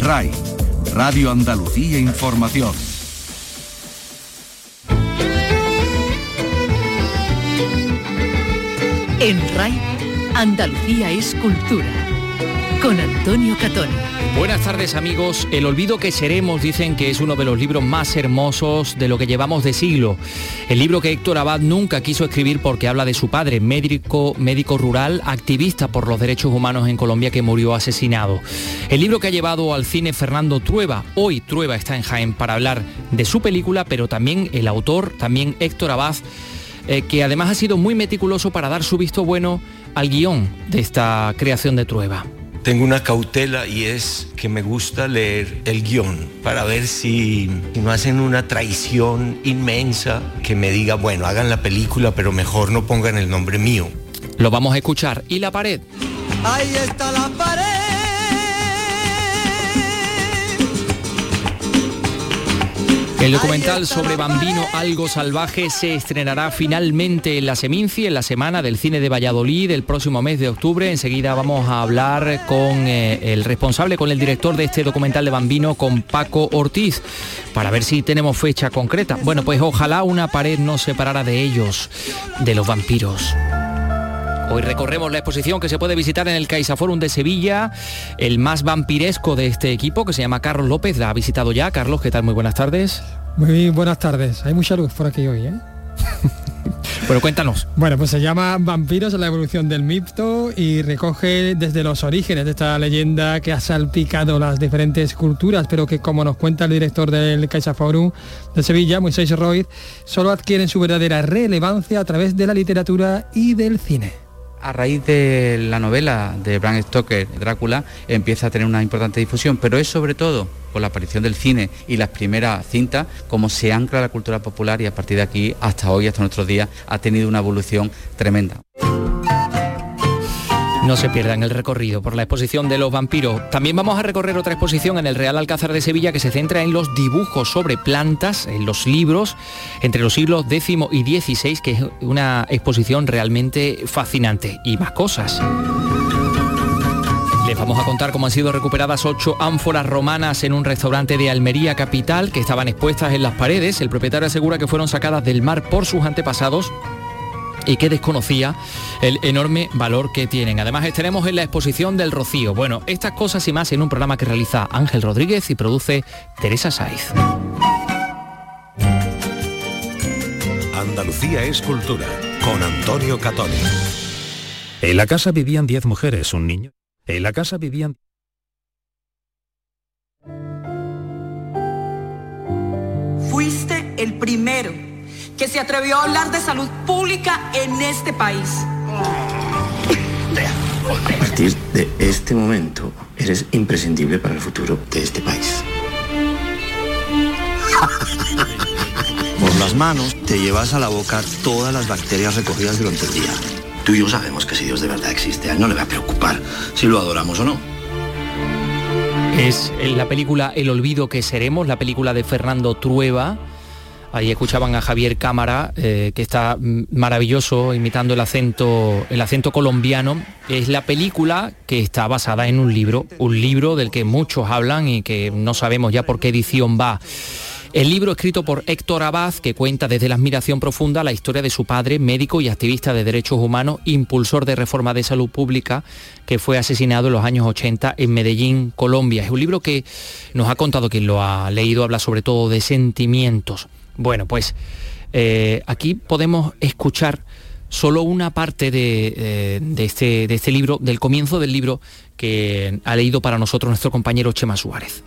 RAI, Radio Andalucía Información. En RAI, Andalucía es cultura. Con Antonio Catón. Buenas tardes amigos. El olvido que seremos dicen que es uno de los libros más hermosos de lo que llevamos de siglo. El libro que Héctor Abad nunca quiso escribir porque habla de su padre, médico, médico rural, activista por los derechos humanos en Colombia que murió asesinado. El libro que ha llevado al cine Fernando Trueba. Hoy Trueba está en Jaén para hablar de su película, pero también el autor, también Héctor Abad eh, que además ha sido muy meticuloso para dar su visto bueno al guion de esta creación de Trueba. Tengo una cautela y es que me gusta leer el guion para ver si, si, no hacen una traición inmensa que me diga, bueno, hagan la película, pero mejor no pongan el nombre mío. Lo vamos a escuchar. ¿Y la pared? Ahí está la pared. El documental sobre Bambino Algo Salvaje se estrenará finalmente en la Seminci en la semana del cine de Valladolid el próximo mes de octubre. Enseguida vamos a hablar con eh, el responsable, con el director de este documental de Bambino, con Paco Ortiz, para ver si tenemos fecha concreta. Bueno, pues ojalá una pared nos separara de ellos, de los vampiros. Hoy recorremos la exposición que se puede visitar en el CaixaForum de Sevilla. El más vampiresco de este equipo, que se llama Carlos López, la ha visitado ya. Carlos, ¿qué tal? Muy buenas tardes. Muy buenas tardes. Hay mucha luz por aquí hoy, ¿eh? Pero cuéntanos. Bueno, pues se llama Vampiros, la evolución del mito y recoge desde los orígenes de esta leyenda que ha salpicado las diferentes culturas, pero que como nos cuenta el director del CaixaForum de Sevilla, Moisés Roy, solo adquieren su verdadera relevancia a través de la literatura y del cine. A raíz de la novela de Bram Stoker, Drácula, empieza a tener una importante difusión, pero es sobre todo por la aparición del cine y las primeras cintas, como se ancla la cultura popular y a partir de aquí hasta hoy, hasta nuestros días, ha tenido una evolución tremenda. No se pierdan el recorrido por la exposición de los vampiros. También vamos a recorrer otra exposición en el Real Alcázar de Sevilla que se centra en los dibujos sobre plantas, en los libros, entre los siglos X y XVI, que es una exposición realmente fascinante. Y más cosas. Les vamos a contar cómo han sido recuperadas ocho ánforas romanas en un restaurante de Almería capital que estaban expuestas en las paredes. El propietario asegura que fueron sacadas del mar por sus antepasados y que desconocía el enorme valor que tienen. Además estaremos en la exposición del Rocío. Bueno, estas cosas y más en un programa que realiza Ángel Rodríguez y produce Teresa Saiz. Andalucía es cultura con Antonio Catoni. En la casa vivían 10 mujeres, un niño. En la casa vivían... Fuiste el primero que se atrevió a hablar de salud pública en este país. A partir de este momento, eres imprescindible para el futuro de este país. Por las manos te llevas a la boca todas las bacterias recogidas durante el día. Tú y yo sabemos que si Dios de verdad existe, a él no le va a preocupar si lo adoramos o no. Es la película El olvido que seremos, la película de Fernando Trueba. Ahí escuchaban a Javier Cámara, eh, que está maravilloso imitando el acento, el acento colombiano. Es la película que está basada en un libro, un libro del que muchos hablan y que no sabemos ya por qué edición va. El libro escrito por Héctor Abad, que cuenta desde la admiración profunda la historia de su padre, médico y activista de derechos humanos, impulsor de reforma de salud pública, que fue asesinado en los años 80 en Medellín, Colombia. Es un libro que nos ha contado quien lo ha leído, habla sobre todo de sentimientos. Bueno, pues eh, aquí podemos escuchar solo una parte de, eh, este, de este libro, del comienzo del libro que ha leído para nosotros nuestro compañero Chema Suárez.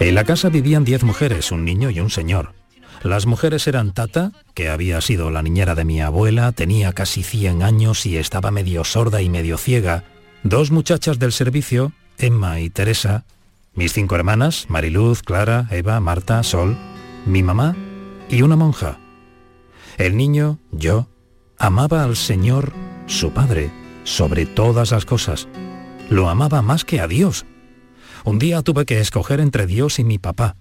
En la casa vivían diez mujeres, un niño y un señor. Las mujeres eran Tata, que había sido la niñera de mi abuela, tenía casi 100 años y estaba medio sorda y medio ciega, dos muchachas del servicio, Emma y Teresa, mis cinco hermanas, Mariluz, Clara, Eva, Marta, Sol, mi mamá y una monja. El niño, yo, amaba al Señor, su Padre, sobre todas las cosas. Lo amaba más que a Dios. Un día tuve que escoger entre Dios y mi papá,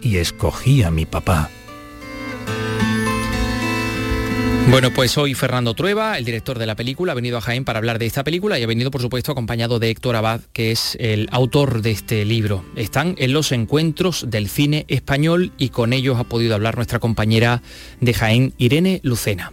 y escogí a mi papá. Bueno, pues hoy Fernando Trueba, el director de la película, ha venido a Jaén para hablar de esta película y ha venido, por supuesto, acompañado de Héctor Abad, que es el autor de este libro. Están en los encuentros del cine español y con ellos ha podido hablar nuestra compañera de Jaén, Irene Lucena.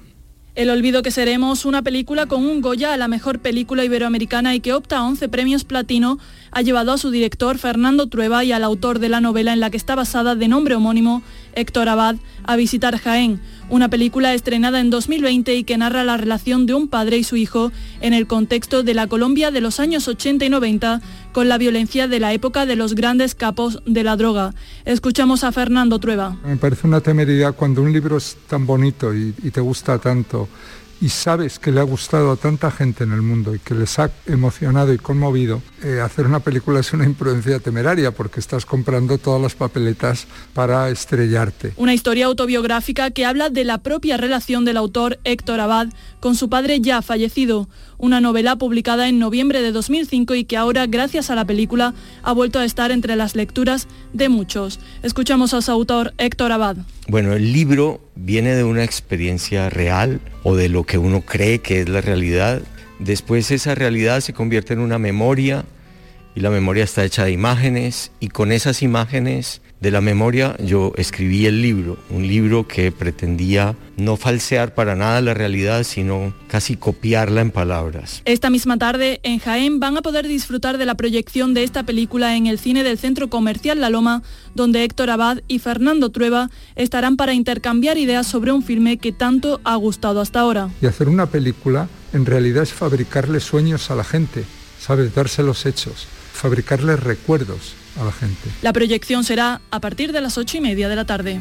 El olvido que seremos, una película con un Goya a la mejor película iberoamericana y que opta a 11 premios platino, ha llevado a su director Fernando Trueba y al autor de la novela en la que está basada de nombre homónimo, Héctor Abad, a visitar Jaén, una película estrenada en 2020 y que narra la relación de un padre y su hijo en el contexto de la Colombia de los años 80 y 90 con la violencia de la época de los grandes capos de la droga. Escuchamos a Fernando Trueba. Me parece una temeridad cuando un libro es tan bonito y, y te gusta tanto y sabes que le ha gustado a tanta gente en el mundo y que les ha emocionado y conmovido, eh, hacer una película es una imprudencia temeraria porque estás comprando todas las papeletas para estrellarte. Una historia autobiográfica que habla de la propia relación del autor Héctor Abad con su padre ya fallecido, una novela publicada en noviembre de 2005 y que ahora, gracias a la película, ha vuelto a estar entre las lecturas de muchos. Escuchamos a su autor Héctor Abad. Bueno, el libro viene de una experiencia real o de lo que uno cree que es la realidad. Después esa realidad se convierte en una memoria y la memoria está hecha de imágenes y con esas imágenes de la memoria yo escribí el libro, un libro que pretendía no falsear para nada la realidad, sino casi copiarla en palabras. Esta misma tarde en Jaén van a poder disfrutar de la proyección de esta película en el cine del Centro Comercial La Loma, donde Héctor Abad y Fernando Trueba estarán para intercambiar ideas sobre un filme que tanto ha gustado hasta ahora. Y hacer una película en realidad es fabricarle sueños a la gente, sabes, darse los hechos, fabricarles recuerdos a la gente. La proyección será a partir de las ocho y media de la tarde.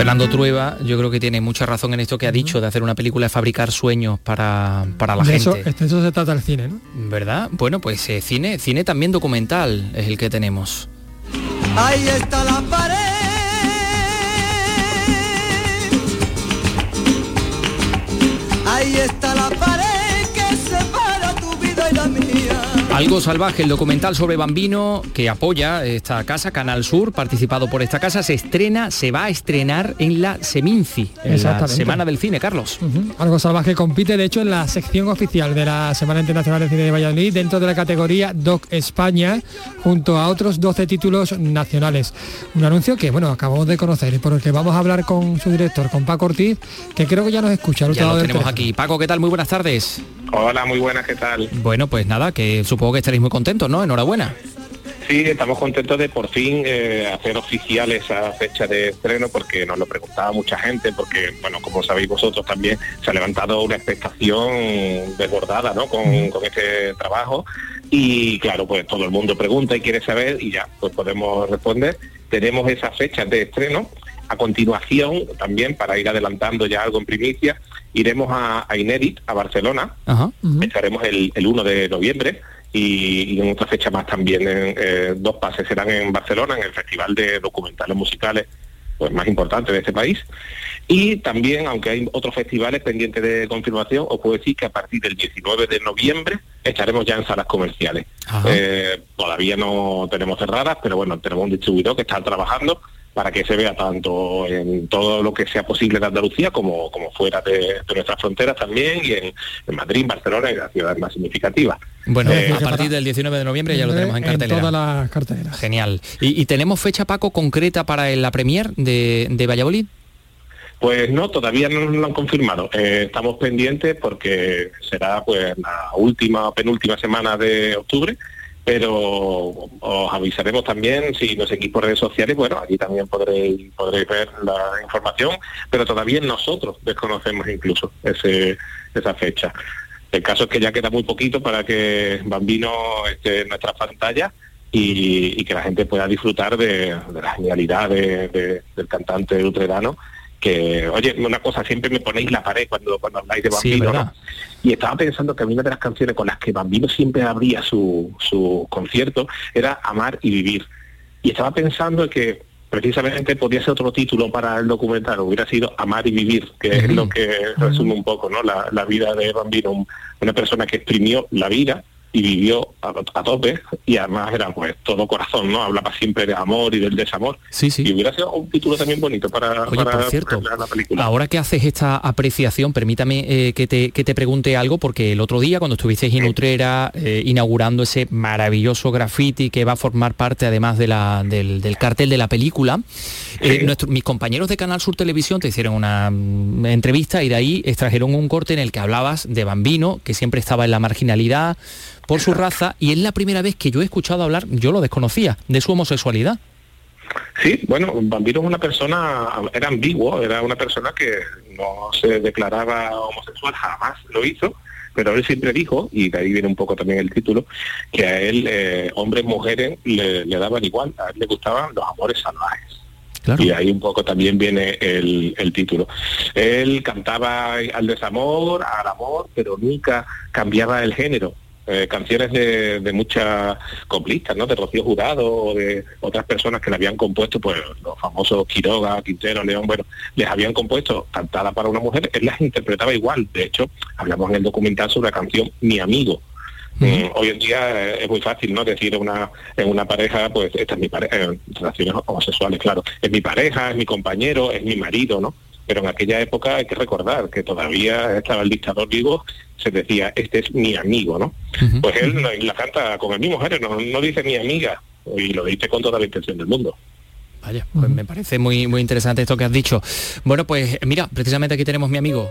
Fernando Trueba, yo creo que tiene mucha razón en esto que ha dicho de hacer una película de fabricar sueños para, para la de gente. Eso, de eso se trata el cine, ¿no? ¿Verdad? Bueno, pues eh, cine, cine también documental es el que tenemos. Ahí está la pared. Ahí está la pared Algo salvaje, el documental sobre Bambino que apoya esta casa, Canal Sur, participado por esta casa, se estrena, se va a estrenar en la Seminci, en la. Semana del Cine, Carlos. Ujú. Algo salvaje compite, de hecho, en la sección oficial de la Semana Internacional de Cine de Valladolid, dentro de la categoría Doc España, junto a otros 12 títulos nacionales. Un anuncio que, bueno, acabamos de conocer y por el que vamos a hablar con su director, con Paco Ortiz, que creo que ya nos escucha. Ya lo del tenemos aquí. Paco, ¿qué tal? Muy buenas tardes. Hola, muy buenas, ¿qué tal? Bueno, pues nada, que supongo que estaréis muy contentos, ¿no? Enhorabuena. Sí, estamos contentos de por fin eh, hacer oficial esa fecha de estreno porque nos lo preguntaba mucha gente, porque, bueno, como sabéis vosotros también, se ha levantado una expectación desbordada, ¿no? Con, con este trabajo y, claro, pues todo el mundo pregunta y quiere saber y ya, pues podemos responder. Tenemos esa fecha de estreno. A continuación, también para ir adelantando ya algo en primicia, iremos a, a Inédit, a Barcelona, Ajá. estaremos el, el 1 de noviembre y, y en otra fecha más también, en, eh, dos pases serán en Barcelona, en el Festival de Documentales Musicales pues más importante de este país. Y también, aunque hay otros festivales pendientes de confirmación, os puedo decir que a partir del 19 de noviembre estaremos ya en salas comerciales. Eh, todavía no tenemos cerradas, pero bueno, tenemos un distribuidor que está trabajando para que se vea tanto en todo lo que sea posible de Andalucía como, como fuera de, de nuestras fronteras también y en, en Madrid, Barcelona y las ciudades más significativas. Bueno, Eh, a partir del 19 de noviembre ya lo tenemos en cartelera. todas las carteleras. Genial. ¿Y, y tenemos fecha, Paco, concreta para la premier de, de Valladolid? Pues no, todavía no nos lo han confirmado. Eh, estamos pendientes porque será pues la última, penúltima semana de octubre, pero os avisaremos también si nos seguís por redes sociales, bueno, allí también podréis, podréis ver la información, pero todavía nosotros desconocemos incluso ese, esa fecha. El caso es que ya queda muy poquito para que Bambino esté en nuestras pantallas y, que la gente pueda disfrutar de, la genialidad de- de- del cantante utrerano que, oye, una cosa, siempre me ponéis la pared cuando, cuando habláis de Bambino. Y estaba pensando que a mí una de las canciones con las que Bambino siempre abría su, su concierto era Amar y Vivir. Y estaba pensando que precisamente podía ser otro título para el documental, hubiera sido Amar y Vivir, que es lo que resume un poco ¿no? la, la vida de Bambino, un- una persona que exprimió la vida y vivió a, a tope y además era pues todo corazón, ¿no? Hablaba siempre de amor y del desamor. Sí, sí. Y hubiera sido un título también bonito para, Oye, para por cierto, la película. ahora que haces esta apreciación, permítame eh, que, te, que te pregunte algo, porque el otro día cuando estuvisteis en Utrera eh, inaugurando ese maravilloso graffiti que va a formar parte además de la, del, del cartel de la película, eh, nuestro- mis compañeros de Canal Sur Televisión te hicieron una mm, entrevista y de ahí extrajeron un corte en el que hablabas de Bambino, que siempre estaba en la marginalidad por su raza, y es la primera vez que yo he escuchado hablar, yo lo desconocía, de su homosexualidad. Sí, bueno, Bambino es una persona, era ambiguo, era una persona que no se declaraba homosexual, jamás lo hizo, pero él siempre dijo, y de ahí viene un poco también el título, que a él, eh, hombres, mujeres, le, le daban igual, a él le gustaban los amores salvajes. Y ahí un poco también viene el, el título. Él cantaba al desamor, al amor, pero nunca cambiaba el género. Eh, canciones de, de muchas coplistas, ¿no? De Rocío Jurado o de otras personas que le habían compuesto, pues los famosos Quiroga, Quintero, León, bueno, les habían compuesto cantada para una mujer, él las interpretaba igual. De hecho, hablamos en el documental sobre la canción Mi Amigo, Mm, hoy en día eh, es muy fácil, ¿no? Decir en una, en una pareja, pues esta es mi pareja, en relaciones homosexuales, claro, es mi pareja, es mi compañero, es mi marido, ¿no? Pero en aquella época hay que recordar que todavía estaba el dictador vivo, se decía, este es mi amigo, ¿no? Pues él la canta con el mismo género, no, no dice mi amiga, y lo dice con toda la intención del mundo. Vaya, pues me parece muy, muy interesante esto que has dicho. Bueno, pues mira, precisamente aquí tenemos mi amigo,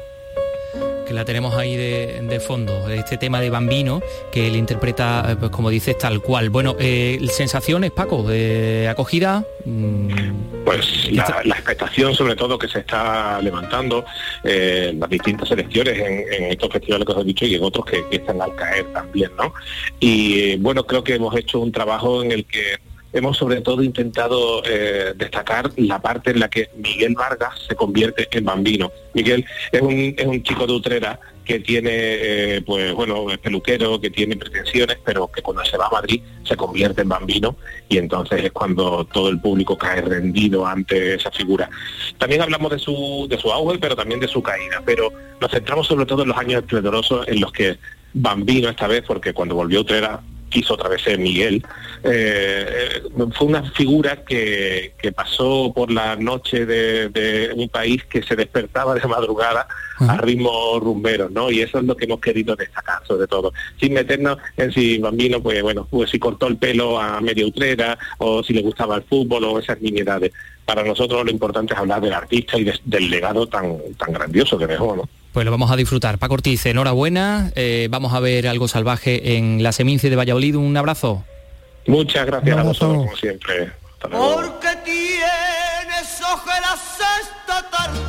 que la tenemos ahí de, de fondo, este tema de Bambino, que él interpreta, eh, pues como dices, tal cual. Bueno, eh, sensaciones, Paco, de acogida. mm, Pues la, la expectación sobre todo que se está levantando eh, las distintas elecciones en, en estos festivales que os he dicho y en otros que, que están al caer también, ¿no? Y bueno, creo que hemos hecho un trabajo en el que hemos sobre todo intentado eh, destacar la parte en la que Miguel Vargas se convierte en bambino. Miguel es un, es un chico de Utrera que tiene, eh, pues bueno, es peluquero, que tiene pretensiones, pero que cuando se va a Madrid se convierte en bambino y entonces es cuando todo el público cae rendido ante esa figura. También hablamos de su, de su auge, pero también de su caída, pero nos centramos sobre todo en los años esplendorosos en los que Bambino esta vez, porque cuando volvió Utrera quiso otra vez ser Miguel, eh, eh, fue una figura que, que pasó por la noche de, de un país que se despertaba de madrugada a ritmo rumbero, ¿no? Y eso es lo que hemos querido destacar, sobre todo. Sin meternos en si Bambino, pues bueno, pues si cortó el pelo a media utrera, o si le gustaba el fútbol, o esas nimiedades. Para nosotros lo importante es hablar del artista y de- del legado tan, tan grandioso que dejó, ¿no? Pues lo vamos a disfrutar. Paco Ortiz, enhorabuena. eh, vamos a ver algo salvaje en la Seminci de Valladolid. Un abrazo. Muchas gracias a vosotros, como siempre. Hasta luego. Porque tienes ojeras esta tarde.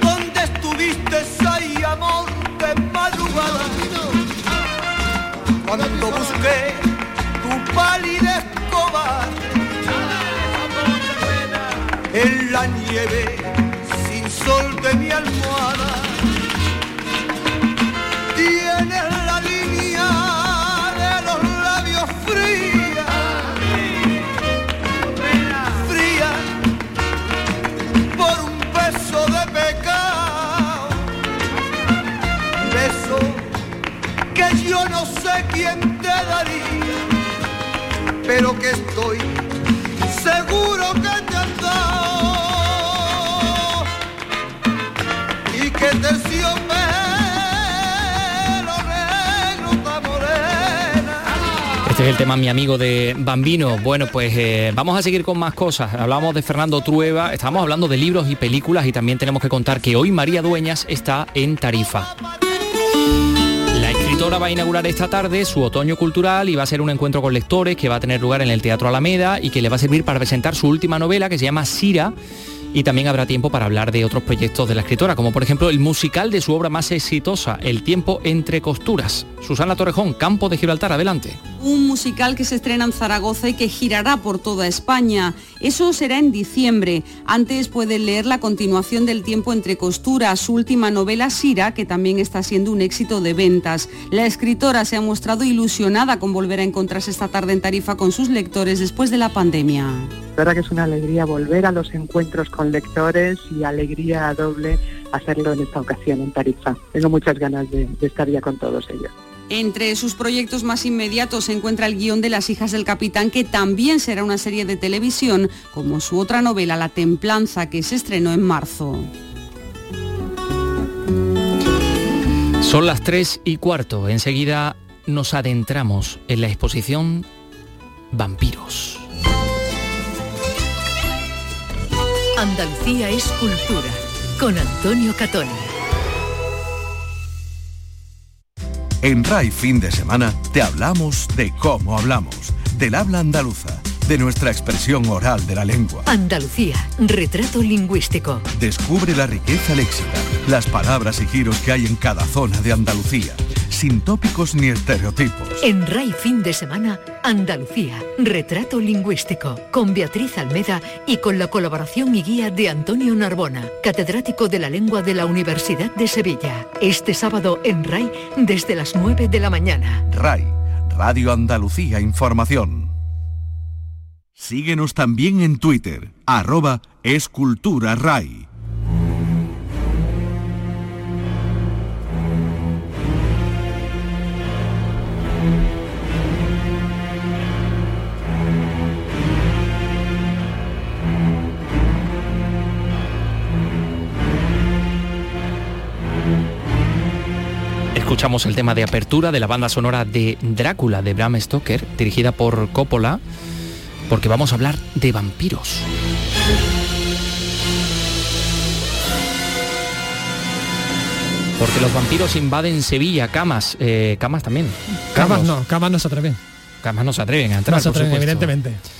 ¿Dónde estuviste ahí, amor de madrugada? Cuando busqué sin sol de mi almohada. Tienes la línea de los labios fría, fría, por un beso de pecado, beso que yo no sé quién te daría, pero que estoy el tema mi amigo de Bambino. Bueno, pues eh, vamos a seguir con más cosas. Hablamos de Fernando Trueba, estamos hablando de libros y películas y también tenemos que contar que hoy María Dueñas está en Tarifa. La escritora va a inaugurar esta tarde su otoño cultural y va a ser un encuentro con lectores que va a tener lugar en el Teatro Alameda y que le va a servir para presentar su última novela que se llama Sira y también habrá tiempo para hablar de otros proyectos de la escritora, como por ejemplo el musical de su obra más exitosa, El tiempo entre costuras. Susana Torrejón, Campo de Gibraltar, adelante. Un musical que se estrena en Zaragoza y que girará por toda España. Eso será en diciembre. Antes pueden leer la continuación del tiempo entre costuras, su última novela Sira, que también está siendo un éxito de ventas. La escritora se ha mostrado ilusionada con volver a encontrarse esta tarde en Tarifa con sus lectores después de la pandemia. La verdad que es una alegría volver a los encuentros con lectores y alegría doble hacerlo en esta ocasión en Tarifa. Tengo muchas ganas de, de estar ya con todos ellos. Entre sus proyectos más inmediatos se encuentra el guion de Las hijas del capitán, que también será una serie de televisión, como su otra novela, La templanza, que se estrenó en marzo. Son las 3 y cuarto. Enseguida nos adentramos en la exposición Vampiros. Andalucía es cultura. Con Antonio Catoni. En RAI Fin de Semana te hablamos de cómo hablamos, del habla andaluza, de nuestra expresión oral de la lengua. Andalucía, retrato lingüístico. Descubre la riqueza léxica, las palabras y giros que hay en cada zona de Andalucía, sin tópicos ni estereotipos. En RAI Fin de Semana, Andalucía, retrato lingüístico, con Beatriz Almeda y con la colaboración y guía de Antonio Narbona, catedrático de la lengua de la Universidad de Sevilla. Este sábado en RAI desde las 9 de la mañana. RAI, Radio Andalucía Información. Síguenos también en Twitter, arroba escultura RAI. Escuchamos el tema de apertura de la banda sonora de Drácula de Bram Stoker, dirigida por Coppola, porque vamos a hablar de vampiros. Porque los vampiros invaden Sevilla, Camas, eh, Camas también. Camas no, Camas no se atreven. Camas no se atreven a entrar, No se por atreven, supuesto. evidentemente.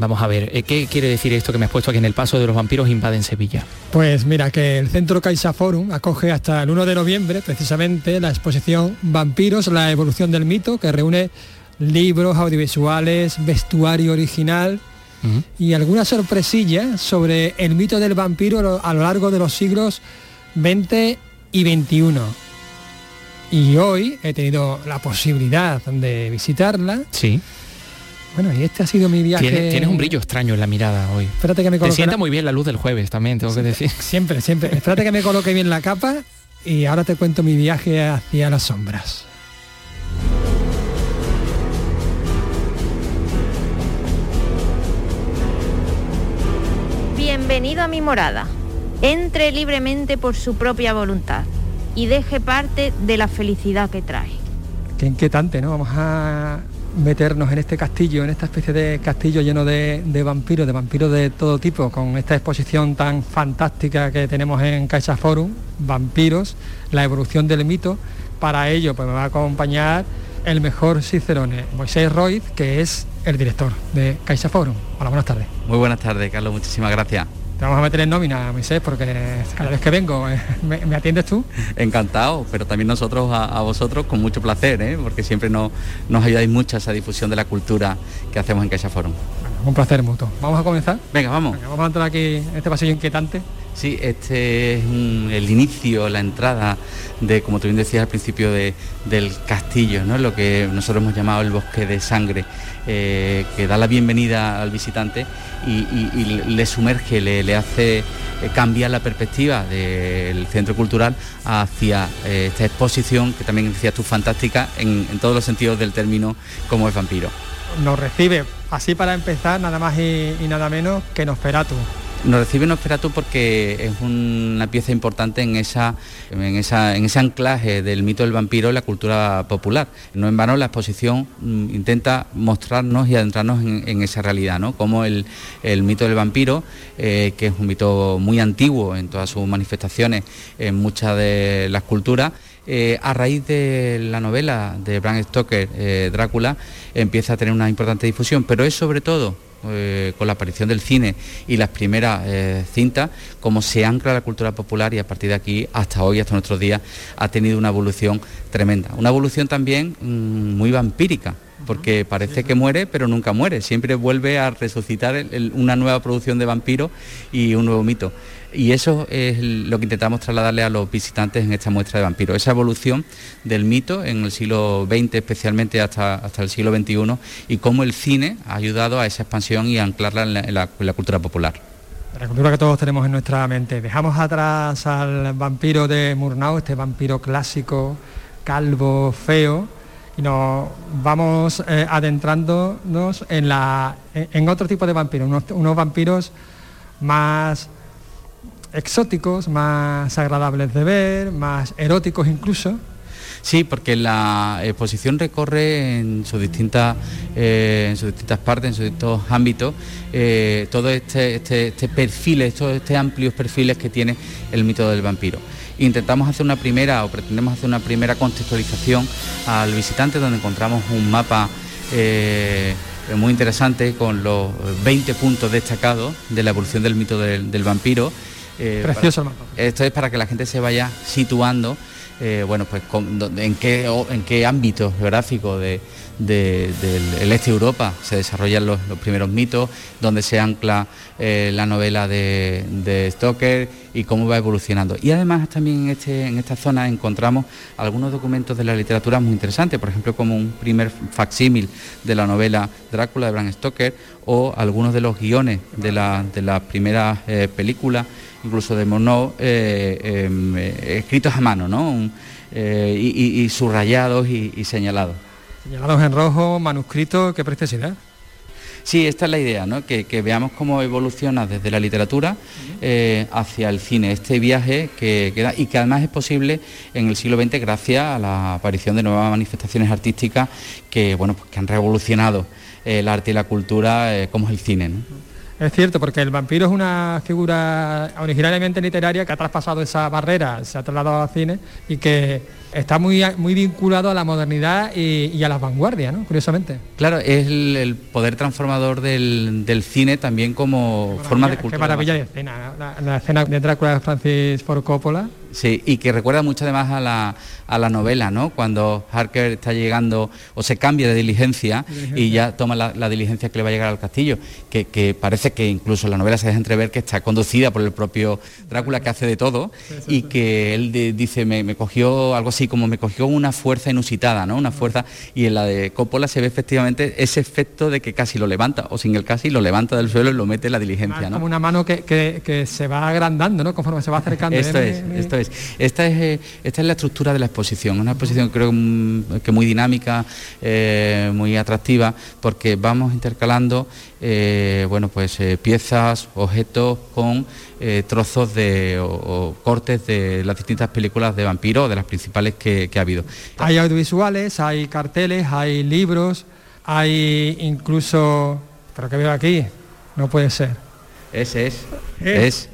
Vamos a ver, eh, ¿qué quiere decir esto que me has puesto aquí en el paso de los vampiros invaden Sevilla? Pues mira, que el Centro Caixa Forum acoge hasta el 1 de noviembre precisamente la exposición Vampiros, la evolución del mito, que reúne libros, audiovisuales, vestuario original y algunas sorpresillas sobre el mito del vampiro a lo largo de los siglos XX y XXI. Y hoy he tenido la posibilidad de visitarla. Sí. Bueno, y este ha sido mi viaje. Tienes, tienes un brillo extraño en la mirada hoy. Espérate que me Te coloque sienta la- muy bien la luz del jueves también, tengo que decir. Siempre, siempre. Espérate que me coloque bien la capa y ahora te cuento mi viaje hacia las sombras. Bienvenido a mi morada. Entre libremente por su propia voluntad y deje parte de la felicidad que trae. Qué inquietante, ¿no? Vamos a meternos en este castillo, en esta especie de castillo lleno de, de vampiros, de vampiros de todo tipo, con esta exposición tan fantástica que tenemos en Caixa Forum, Vampiros, la evolución del mito. Para ello, pues me va a acompañar el mejor Cicerone, Moisés Roy, que es el director de Caixa Forum. Hola, buenas tardes. Muy buenas tardes, Carlos, muchísimas gracias. Te vamos a meter en nómina, Moisés, porque cada vez que vengo, eh, ¿me, me atiendes tú? Encantado, pero también nosotros a, a vosotros con mucho placer, ¿eh? porque siempre nos, nos ayudáis mucho a esa difusión de la cultura que hacemos en Caixa Forum. Un placer mutuo. ¿Vamos a comenzar? Venga, vamos. Venga, vamos a entrar aquí en este pasillo inquietante. Sí, este es un- el inicio, la entrada de, como tú bien decías al principio, de- del castillo, ¿no? lo que nosotros hemos llamado el bosque de sangre, eh, que da la bienvenida al visitante y, le sumerge, le, hace eh, cambiar la perspectiva del centro cultural hacia eh, esta exposición, que también decías tú, fantástica en, en todos los sentidos del término, como es vampiro. Nos recibe, así para empezar, nada más y, y nada menos que Nosferatu. Nos recibe Nosferatu porque es una pieza importante en, ese anclaje del mito del vampiro en la cultura popular. No en vano la exposición mm, intenta mostrarnos y adentrarnos en, esa realidad, ¿no? como el, el mito del vampiro, eh, que es un mito muy antiguo en todas sus manifestaciones, en muchas de las culturas, eh, a raíz de la novela de Bram Stoker, eh, Drácula, empieza a tener una importante difusión, pero es sobre todo eh, con la aparición del cine y las primeras eh, cintas, como se ancla la cultura popular y a partir de aquí hasta hoy, hasta nuestros días, ha tenido una evolución tremenda. Una evolución también mm, muy vampírica, porque parece que muere, pero nunca muere, siempre vuelve a resucitar el- el- una nueva producción de vampiros y un nuevo mito. Y eso es lo que intentamos trasladarle a los visitantes en esta muestra de vampiros, esa evolución del mito en el siglo XX, especialmente hasta, hasta el siglo XXI, y cómo el cine ha ayudado a esa expansión y a anclarla en la- cultura popular. la cultura que todos tenemos en nuestra mente. Dejamos atrás al vampiro de Murnau, este vampiro clásico, calvo, feo, y nos vamos eh, adentrándonos en, la, en otro tipo de vampiros, unos, vampiros más exóticos, más agradables de ver, más eróticos incluso. Sí, porque la exposición recorre en sus distintas, eh, en sus distintas partes, en sus distintos ámbitos, eh, todos este, este, este todos estos amplios perfiles que tiene el mito del vampiro intentamos hacer una primera o pretendemos hacer una primera contextualización al visitante donde encontramos un mapa eh, muy interesante con los 20 puntos destacados de la evolución del mito del, vampiro. Eh, Precioso mapa. Esto es para que la gente se vaya situando eh, bueno, pues en, qué, en qué ámbito geográfico de, del este de Europa se desarrollan los, primeros mitos, dónde se ancla eh, la novela de, de, Stoker y cómo va evolucionando. Y además también en, este, en esta zona encontramos algunos documentos de la literatura muy interesantes, por ejemplo como un primer facsímil de la novela Drácula de Bram Stoker o algunos de los guiones de, la, de las primeras eh, películas, incluso de Monod, eh, em, escritos a mano, ¿no? y, subrayados y señalados. Señalados en rojo, manuscrito, qué preciosidad. Sí, esta es la idea, ¿no? que, veamos cómo evoluciona desde la literatura eh, hacia el cine, este viaje que, queda y que además es posible en el siglo XX gracias a la aparición de nuevas manifestaciones artísticas que, bueno, pues que han revolucionado eh, el arte y la cultura, eh, como es el cine. Es cierto, porque el vampiro es una figura originariamente literaria que ha traspasado esa barrera, se ha trasladado al cine y que está muy, muy vinculado a la modernidad y, a las vanguardias, ¿no? Curiosamente. Claro, es el, poder transformador del, cine también como forma de cultura. Qué maravilla de escena, la, escena de Drácula de Francis Ford Coppola. Sí, y que recuerda mucho además a la, a la novela, ¿no? Cuando Harker está llegando o se cambia de diligencia, y ya toma la, diligencia que le va a llegar al castillo, que, parece que incluso la novela se deja entrever que está conducida por el propio Drácula que hace de todo y que él dice, me, me cogió algo así como me cogió una fuerza inusitada, ¿no? Una fuerza, y en la de Coppola se ve efectivamente ese efecto de que casi lo levanta, o sin el casi lo levanta del suelo y lo mete en la diligencia, ¿no? Como una mano que, se va agrandando, ¿no? Conforme se va acercando. Esto es, esto es. Esta es, eh, esta es la estructura de la exposición, una exposición creo mm, que muy dinámica, eh, muy atractiva, porque vamos intercalando eh, bueno, pues piezas, objetos con trozos de, o, cortes de las distintas películas de vampiros, de las principales que, ha habido. Hay audiovisuales, hay carteles, hay libros, hay incluso, pero que veo aquí, no puede ser. Ese es. es.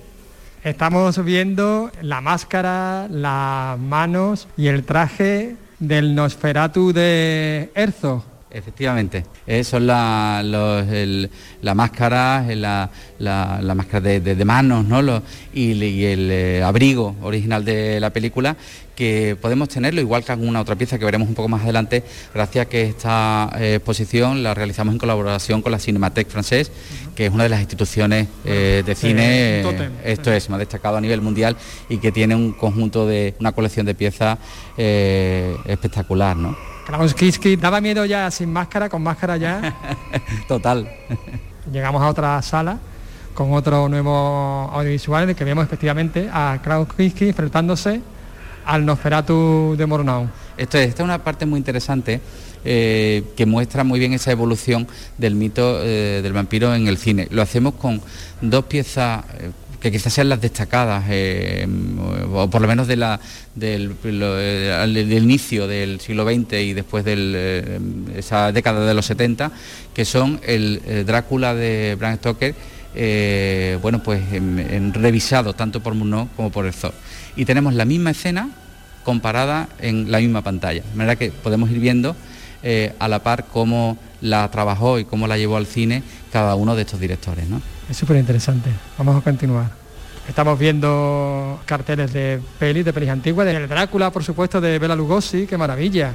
Estamos viendo la máscara, las manos y el traje del Nosferatu de Erzo. Efectivamente, eh, son la, la máscara, eh, la, la, máscara de, manos ¿no? y, el eh, abrigo original de la película que podemos tenerlo, igual que alguna otra pieza que veremos un poco más adelante, gracias a que esta exposición la realizamos en colaboración con la Cinémathèque Française, que es una de las instituciones de cine, esto es, más destacado a nivel mundial y que tiene un conjunto de, una colección de piezas espectacular. ¿no? Klaus Kinski daba miedo ya sin máscara, con máscara ya. Total. Llegamos a otra sala con otro nuevo audiovisual en el que vemos efectivamente a Klaus Kinski enfrentándose al Nosferatu de Mornau. Esto es, esta es una parte muy interesante eh, que muestra muy bien esa evolución del mito eh, del vampiro en el cine. Lo hacemos con dos piezas eh, que quizás sean las destacadas, eh, o por lo menos de la, del, inicio del siglo XX y después de eh, esa década de los 70, que son el, Drácula de Bram Stoker, eh, bueno, pues revisado tanto por Murnau como por el Zoo. Y tenemos la misma escena comparada en la misma pantalla, de manera que podemos ir viendo a la par cómo la trabajó y cómo la llevó al cine cada uno de estos directores. Es súper interesante. Vamos a continuar. Estamos viendo carteles de pelis, de pelis antiguas, de Drácula, por supuesto, de Bela Lugosi, qué maravilla.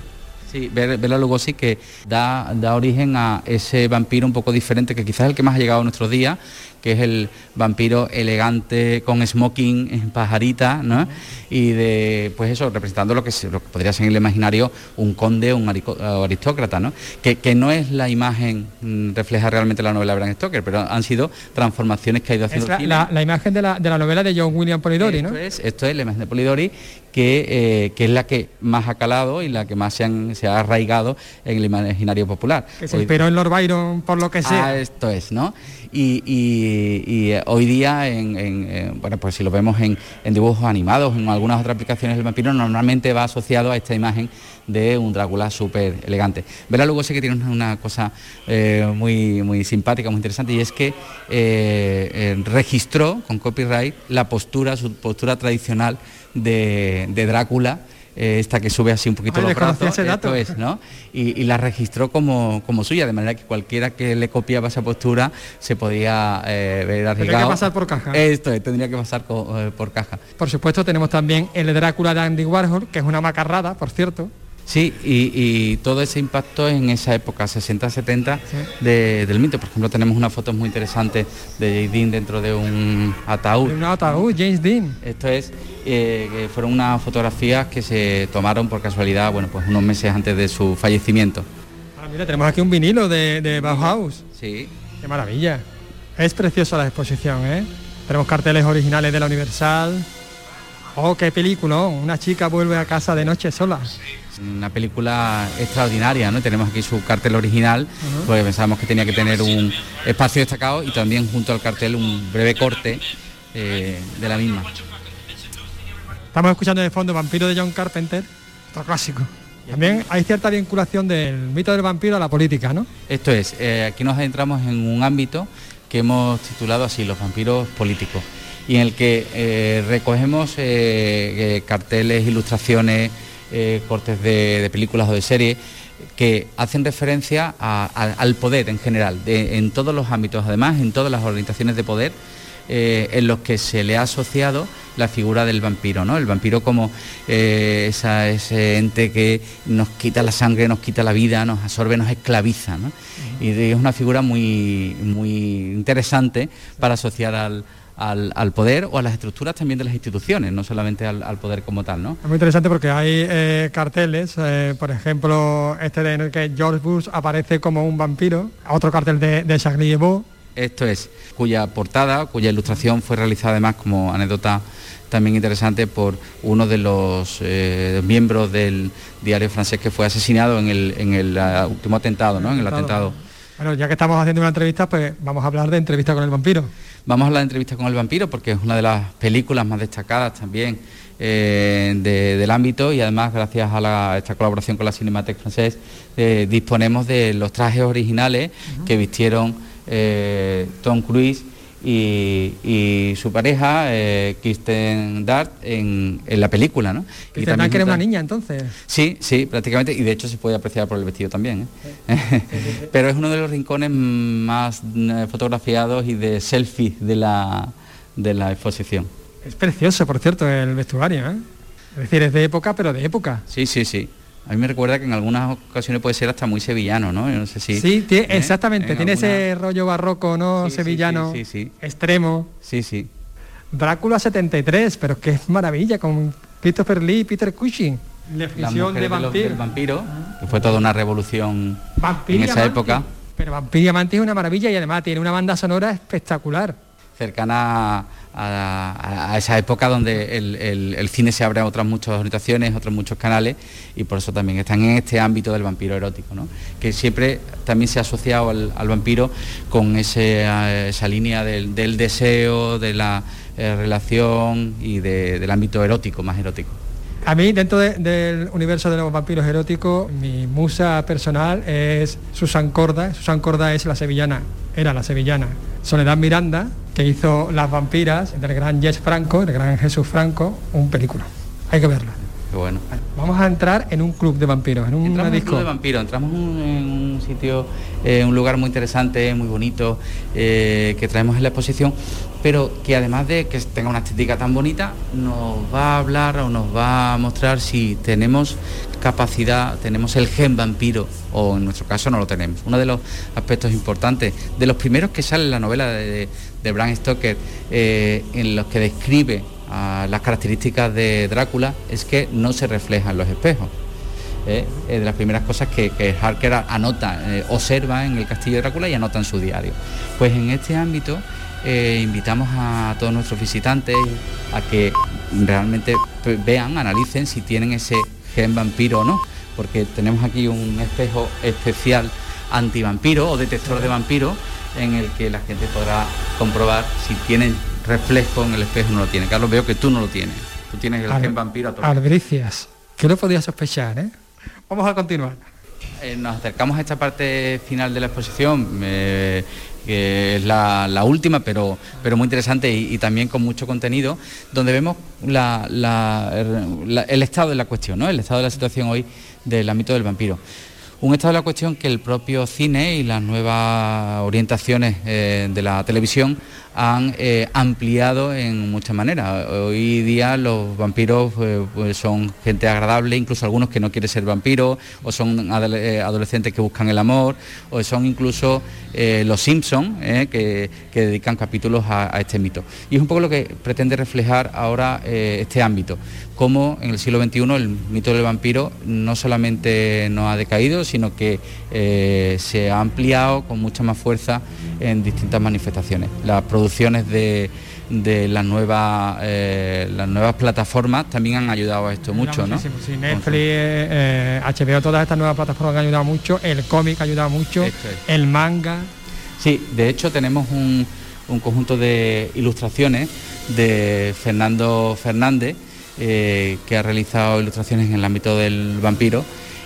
Sí, Bela Lugosi que da, da origen a ese vampiro un poco diferente, que quizás es el que más ha llegado a nuestros días, que es el vampiro elegante con smoking en pajarita, ¿no? Y de, pues eso, representando lo que, lo que podría ser en el imaginario un conde o un aristócrata, ¿no? Que, que, no es la imagen, mm, refleja realmente la novela de Bram Stoker, pero han sido transformaciones que ha ido haciendo la, la, la, imagen de la, de la, novela de John William Polidori, esto ¿no? Es, esto es la imagen de Polidori, que, eh, que, es la que más ha calado y la que más se, han, se ha arraigado en el imaginario popular. Que se inspiró en Lord Byron por lo que sea. Ah, esto es, ¿no? Y, y, y hoy día, en, en, bueno, pues si lo vemos en, en, dibujos animados, en algunas otras aplicaciones del vampiro, normalmente va asociado a esta imagen de un Drácula súper elegante. Bela Lugosi sí que tiene una, una cosa eh, muy, muy simpática, muy interesante, y es que eh, registró con copyright la postura, su postura tradicional de, de Drácula, eh, esta que sube así un poquito Ay, los brazos, ese dato. esto es, ¿no? Y, y, la registró como, como suya, de manera que cualquiera que le copiaba esa postura se podía eh, ver arriesgado. Tendría que pasar por caja. Esto es, tendría que pasar co, eh, por caja. Por supuesto tenemos también el Drácula de Andy Warhol, que es una macarrada, por cierto. Sí, y, y, todo ese impacto en esa época, 60-70 sí. de, del mito. Por ejemplo, tenemos una foto muy interesante de James Dean dentro de un ataúd. De un ataúd, James Dean. Esto es, eh, que fueron unas fotografías que se tomaron por casualidad, bueno, pues unos meses antes de su fallecimiento. Ah, mira, tenemos aquí un vinilo de, de Bauhaus. Sí. Qué maravilla. Es preciosa la exposición, ¿eh? Tenemos carteles originales de la Universal. Oh, qué película, una chica vuelve a casa de noche sola una película extraordinaria, ¿no? Tenemos aquí su cartel original, uh -huh. porque pensábamos que tenía que tener un espacio destacado y también junto al cartel un breve corte eh, de la misma. Estamos escuchando de fondo Vampiro de John Carpenter, otro clásico. También hay cierta vinculación del mito del vampiro a la política, ¿no? Esto es, eh, aquí nos adentramos en un ámbito que hemos titulado así, los vampiros políticos, y en el que eh, recogemos eh, carteles, ilustraciones, eh, cortes de, de, películas o de series que hacen referencia a, a, al poder en general, de, en todos los ámbitos, además en todas las orientaciones de poder eh, en los que se le ha asociado la figura del vampiro, ¿no? El vampiro como eh, esa, ese ente que nos quita la sangre, nos quita la vida, nos absorbe, nos esclaviza, ¿no? Y es una figura muy, muy interesante para asociar al, al, al, poder o a las estructuras también de las instituciones, no solamente al, al poder como tal. ¿no? Es muy interesante porque hay eh, carteles, eh, por ejemplo, este en el que George Bush aparece como un vampiro, otro cartel de, de Charlie Hebdo. Esto es, cuya portada, cuya ilustración fue realizada además como anécdota también interesante por uno de los eh, miembros del diario francés que fue asesinado en el, en el uh, último atentado, ¿no? En el atentado. Bueno, ya que estamos haciendo una entrevista, pues vamos a hablar de entrevista con el vampiro. Vamos a hablar de entrevista con el vampiro porque es una de las películas más destacadas también eh, de, del ámbito y además gracias a la, esta colaboración con la Cinemateque francés eh, disponemos de los trajes originales uh -huh. que vistieron eh, Tom Cruise y, y, su pareja, eh, Kirsten Dart, en, en, la película, ¿no? Kirsten Dart que era una niña entonces. Sí, sí, prácticamente, y de hecho se puede apreciar por el vestido también. ¿eh? Sí, sí, sí, Pero es uno de los rincones más eh, fotografiados y de selfies de la, de la exposición. Es precioso, por cierto, el vestuario, ¿eh? Es decir, es de época, pero de época. Sí, sí, sí. A mí me recuerda que en algunas ocasiones puede ser hasta muy sevillano, ¿no? Yo no sé si. Sí, tiene, ¿eh? exactamente. Tiene alguna... ese rollo barroco, ¿no? Sí, sevillano. Sí, sí, extremo. Sí, sí. Drácula 73, pero qué maravilla, con Christopher Lee y Peter Cushing. La fusión de vampiro. Del vampiro, que fue toda una revolución Vampir en esa época. Pero Vampiriamanti es una maravilla y además tiene una banda sonora espectacular. Cercana a, a, esa época donde el, cine se abre a otras muchas orientaciones, otros muchos canales y por eso también están en este ámbito del vampiro erótico, ¿no? que siempre también se ha asociado al, vampiro con ese, esa línea del, deseo, de la eh, relación y de, del ámbito erótico, más erótico. A mí, dentro de, del universo de los vampiros eróticos, mi musa personal es Susan Corda. Susan Corda es la sevillana, era la sevillana. Soledad Miranda, que hizo Las vampiras del gran Jess Franco, del gran Jesús Franco, un película. Hay que verla. Qué bueno. Vamos a entrar en un club de vampiros, en un entramos disco. En un club de vampiros, entramos en un sitio, eh, un lugar muy interesante, muy bonito, eh, que traemos en la exposición, pero que además de que tenga una estética tan bonita, nos va a hablar o nos va a mostrar si tenemos capacidad, tenemos el gen vampiro o en nuestro caso no lo tenemos. Uno de los aspectos importantes, de los primeros que sale en la novela de, Bram Stoker eh, en los que describe las características de Drácula es que no se refleja en los espejos. ¿eh? de las primeras cosas que, Harker anota, eh, observa en el castillo de Drácula y anota en su diario. Pues en este ámbito invitamos a todos nuestros visitantes a que realmente vean, analicen si tienen ese gen vampiro o no, porque tenemos aquí un espejo especial antivampiro o detector de vampiro en el que la gente podrá comprobar si tienen reflejo en el espejo o no lo tiene. Carlos, veo que tú no lo tienes. Tú tienes el gen vampiro a todo. Albricias, que lo podía sospechar, ¿eh? Vamos a continuar. Eh, nos acercamos a esta parte final de la exposición, eh, que es la, última, pero, pero muy interesante y, también con mucho contenido, donde vemos el estado de la cuestión, ¿no? el estado de la situación hoy del ámbito del vampiro. Un estado de la cuestión que el propio cine y las nuevas orientaciones eh, de la televisión han eh, ampliado en muchas maneras. Hoy día los vampiros eh, pues son gente agradable, incluso algunos que no quieren ser vampiros, o son eh, adolescentes que buscan el amor, o son incluso los Simpsons que, dedican capítulos a, este mito. Y es un poco lo que pretende reflejar ahora este ámbito, cómo en el siglo XXI el mito del vampiro no solamente no ha decaído, sino que se ha ampliado con mucha más fuerza en distintas manifestaciones. Producciones de, las nuevas eh, las nuevas plataformas también han ayudado a esto mucho, ¿no? Sí, Netflix, eh, HBO, todas estas nuevas plataformas han ayudado mucho, el cómic ha ayudado mucho, el manga. Sí, de hecho tenemos un, un conjunto de ilustraciones de Fernando Fernández, eh, que ha realizado ilustraciones en el ámbito del vampiro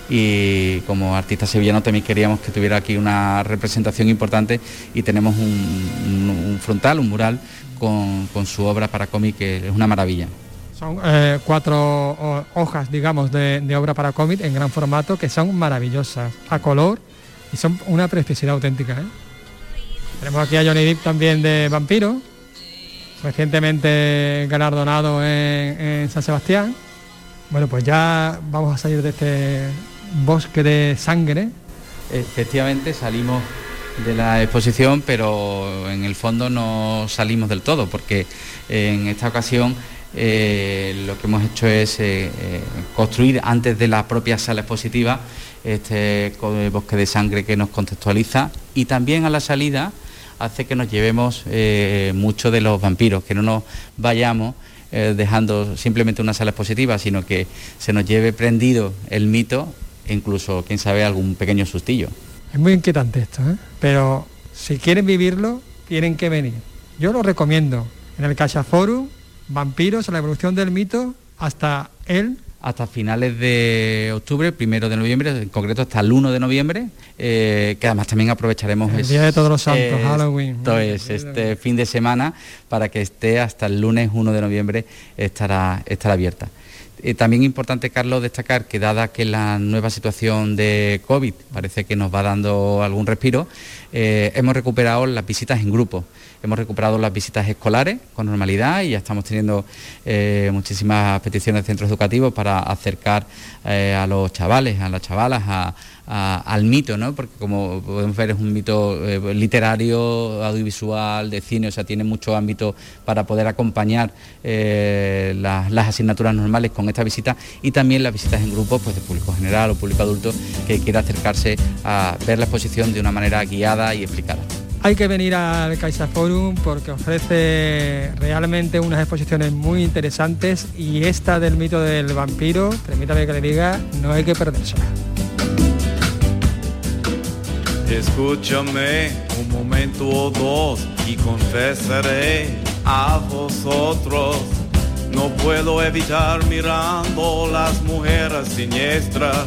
y como artista sevillano también queríamos que tuviera aquí una representación importante y tenemos un, frontal, un mural con, su obra para cómic que es una maravilla. Son eh, cuatro hojas, digamos, de, obra para cómic en gran formato que son maravillosas, a color y son una preciosidad auténtica. ¿eh? Tenemos aquí a Johnny Depp también de Vampiro, recientemente galardonado en San Sebastián. Bueno, pues ya vamos a salir de este bosque de sangre. Efectivamente salimos de la exposición, pero en el fondo no salimos del todo, porque en esta ocasión eh, lo que hemos hecho es eh, eh, construir antes de la propia sala expositiva este bosque de sangre que nos contextualiza y también a la salida hace que nos llevemos mucho de los vampiros, que no nos vayamos dejando simplemente una sala expositiva, sino que se nos lleve prendido el mito incluso, quién sabe, algún pequeño sustillo. Es muy inquietante esto, ¿eh? pero si quieren vivirlo, tienen que venir. Yo lo recomiendo. En el Forum, Vampiros, la evolución del mito, hasta el hasta finales de octubre, primero de noviembre, en concreto hasta el 1 de noviembre, eh, que además también aprovecharemos el Día de Todos los Santos, Halloween. Entonces, este fin de semana para que esté hasta el lunes 1 de noviembre estará, estará abierta. Eh, también importante, Carlos, destacar que dada que la nueva situación de COVID parece que nos va dando algún respiro, eh, hemos recuperado las visitas en grupo. Hemos recuperado las visitas escolares con normalidad y ya estamos teniendo eh, muchísimas peticiones de centros educativos para acercar a los chavales, a las chavalas, a, al mito, ¿no? porque como podemos ver es un mito eh, literario, audiovisual, de cine, o sea, tiene mucho ámbito para poder acompañar eh, las, asignaturas normales con esta visita y también las visitas en grupo pues, de público general o público adulto que quiera acercarse a ver la exposición de una manera guiada y explicada. Hay que venir al Caixa Forum porque ofrece realmente unas exposiciones muy interesantes y esta del mito del vampiro, permítame que le diga, no hay que perderse. Escúchame un momento o dos y confesaré a vosotros. No puedo evitar mirando las mujeres siniestras.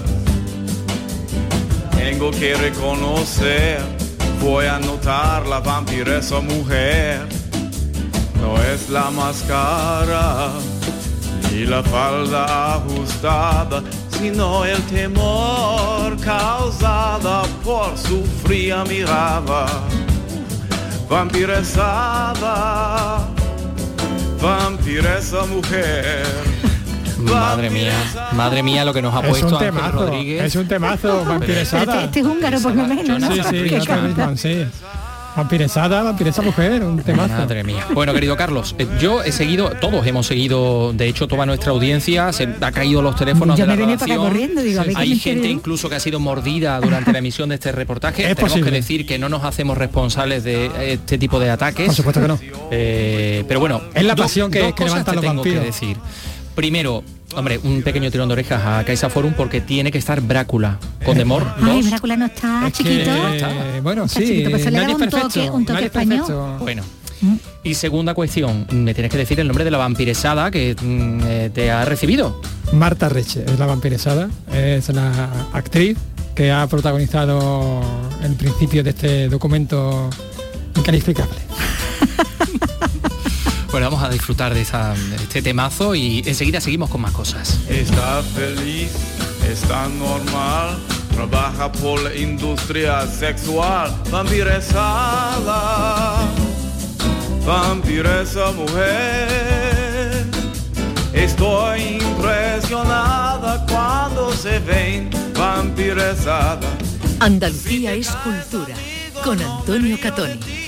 Tengo que reconocer, voy a notar la vampiresa mujer. No es la máscara y la falda ajustada sino el temor causado por su fría mirada, vampiresada, vampiresa mujer. Madre mía, madre mía lo que nos ha puesto Ángel Rodríguez. Es un temazo, vampiresada. Este, este, es húngaro por lo menos, ¿no? Sí, sí, sí. Vampiresada, vampiresa mujer, un temazo. Madre mía. Bueno, querido Carlos, eh, yo he seguido, todos hemos seguido, de hecho, toda nuestra audiencia, se ha caído los teléfonos Yo de la me acá redacción. corriendo, digo, Hay gente quiere. incluso que ha sido mordida durante la emisión de este reportaje. Es Tenemos posible. que decir que no nos hacemos responsables de este tipo de ataques. Por supuesto que no. Eh, pero bueno, Es la dos- pasión que- dos que cosas levantan los tengo que decir. Primero, hombre, un pequeño tirón de orejas a Caixa Forum porque tiene que estar Brácula con Demor Ay, 2. Drácula no está Es que, chiquito. eh, bueno, Está sí, chiquito, pero se le nadie da un es perfecto, toque, un toque nadie es español. perfecto. Bueno. Y segunda cuestión, me tienes que decir el nombre de la vampiresada que mm, eh, te ha recibido. Marta Reche es la vampiresada, es la actriz que ha protagonizado el principio de este documento incalificable. Bueno, vamos a disfrutar de, esa- de este temazo y enseguida seguimos con más cosas. Está feliz, está normal, trabaja por la industria sexual, vampiresada, vampiresa mujer. Estoy impresionada cuando se ven vampiresada. Andalucía es cultura. Con Antonio Catoni.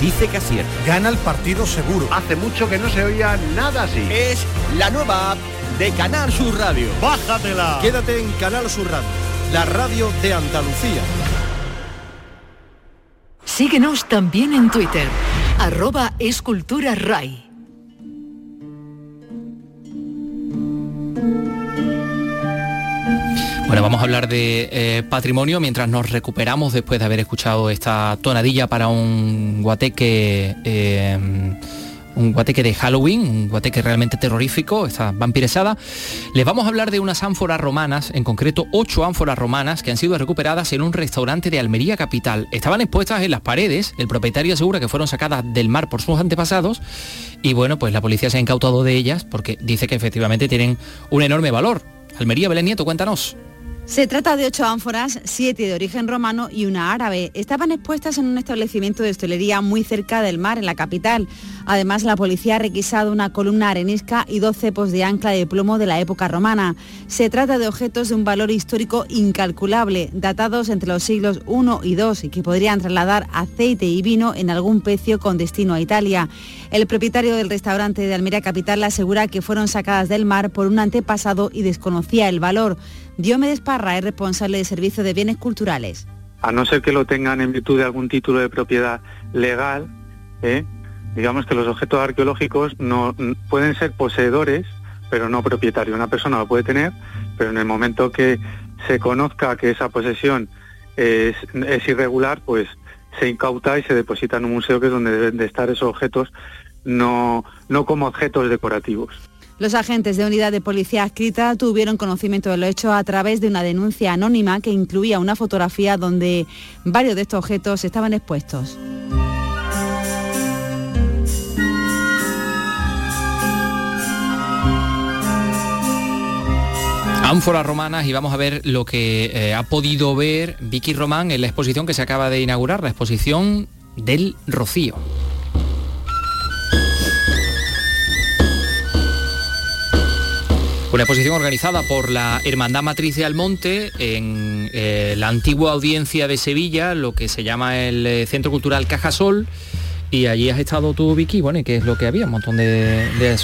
dice que acierta. Gana el partido seguro. Hace mucho que no se oía nada así. Es la nueva app de Canal Sur Radio. Bájatela. Quédate en Canal Sur Radio, la radio de Andalucía. Síguenos también en Twitter. Arroba Escultura Ray. Bueno, vamos a hablar de eh, patrimonio mientras nos recuperamos después de haber escuchado esta tonadilla para un guateque. eh, un guateque de Halloween, un guateque realmente terrorífico, esta vampiresada. Les vamos a hablar de unas ánforas romanas, en concreto ocho ánforas romanas que han sido recuperadas en un restaurante de Almería Capital. Estaban expuestas en las paredes, el propietario asegura que fueron sacadas del mar por sus antepasados y bueno, pues la policía se ha incautado de ellas porque dice que efectivamente tienen un enorme valor. Almería Belén Nieto, cuéntanos. Se trata de ocho ánforas, siete de origen romano y una árabe. Estaban expuestas en un establecimiento de hostelería muy cerca del mar, en la capital. Además, la policía ha requisado una columna arenisca y dos cepos de ancla de plomo de la época romana. Se trata de objetos de un valor histórico incalculable, datados entre los siglos I y II y que podrían trasladar aceite y vino en algún pecio con destino a Italia. El propietario del restaurante de Almería Capital asegura que fueron sacadas del mar por un antepasado y desconocía el valor. Diomedes Parra es responsable de Servicio de Bienes Culturales. a no ser que lo tengan en virtud de algún título de propiedad legal, ¿eh? digamos que los objetos arqueológicos no pueden ser poseedores, pero no propietarios. Una persona lo puede tener, pero en el momento que se conozca que esa posesión es, es irregular, pues se incauta y se deposita en un museo que es donde deben de estar esos objetos, no, no como objetos decorativos. Los agentes de unidad de policía adscrita tuvieron conocimiento de lo hecho a través de una denuncia anónima que incluía una fotografía donde varios de estos objetos estaban expuestos. Ánforas romanas y vamos a ver lo que eh, ha podido ver Vicky Román en la exposición que se acaba de inaugurar, la exposición del Rocío. Una exposición organizada por la Hermandad Matriz de Almonte en eh, la antigua audiencia de Sevilla, lo que se llama el eh, Centro Cultural Cajasol. Y allí has estado tú, Vicky, bueno, que es lo que había, un montón de, de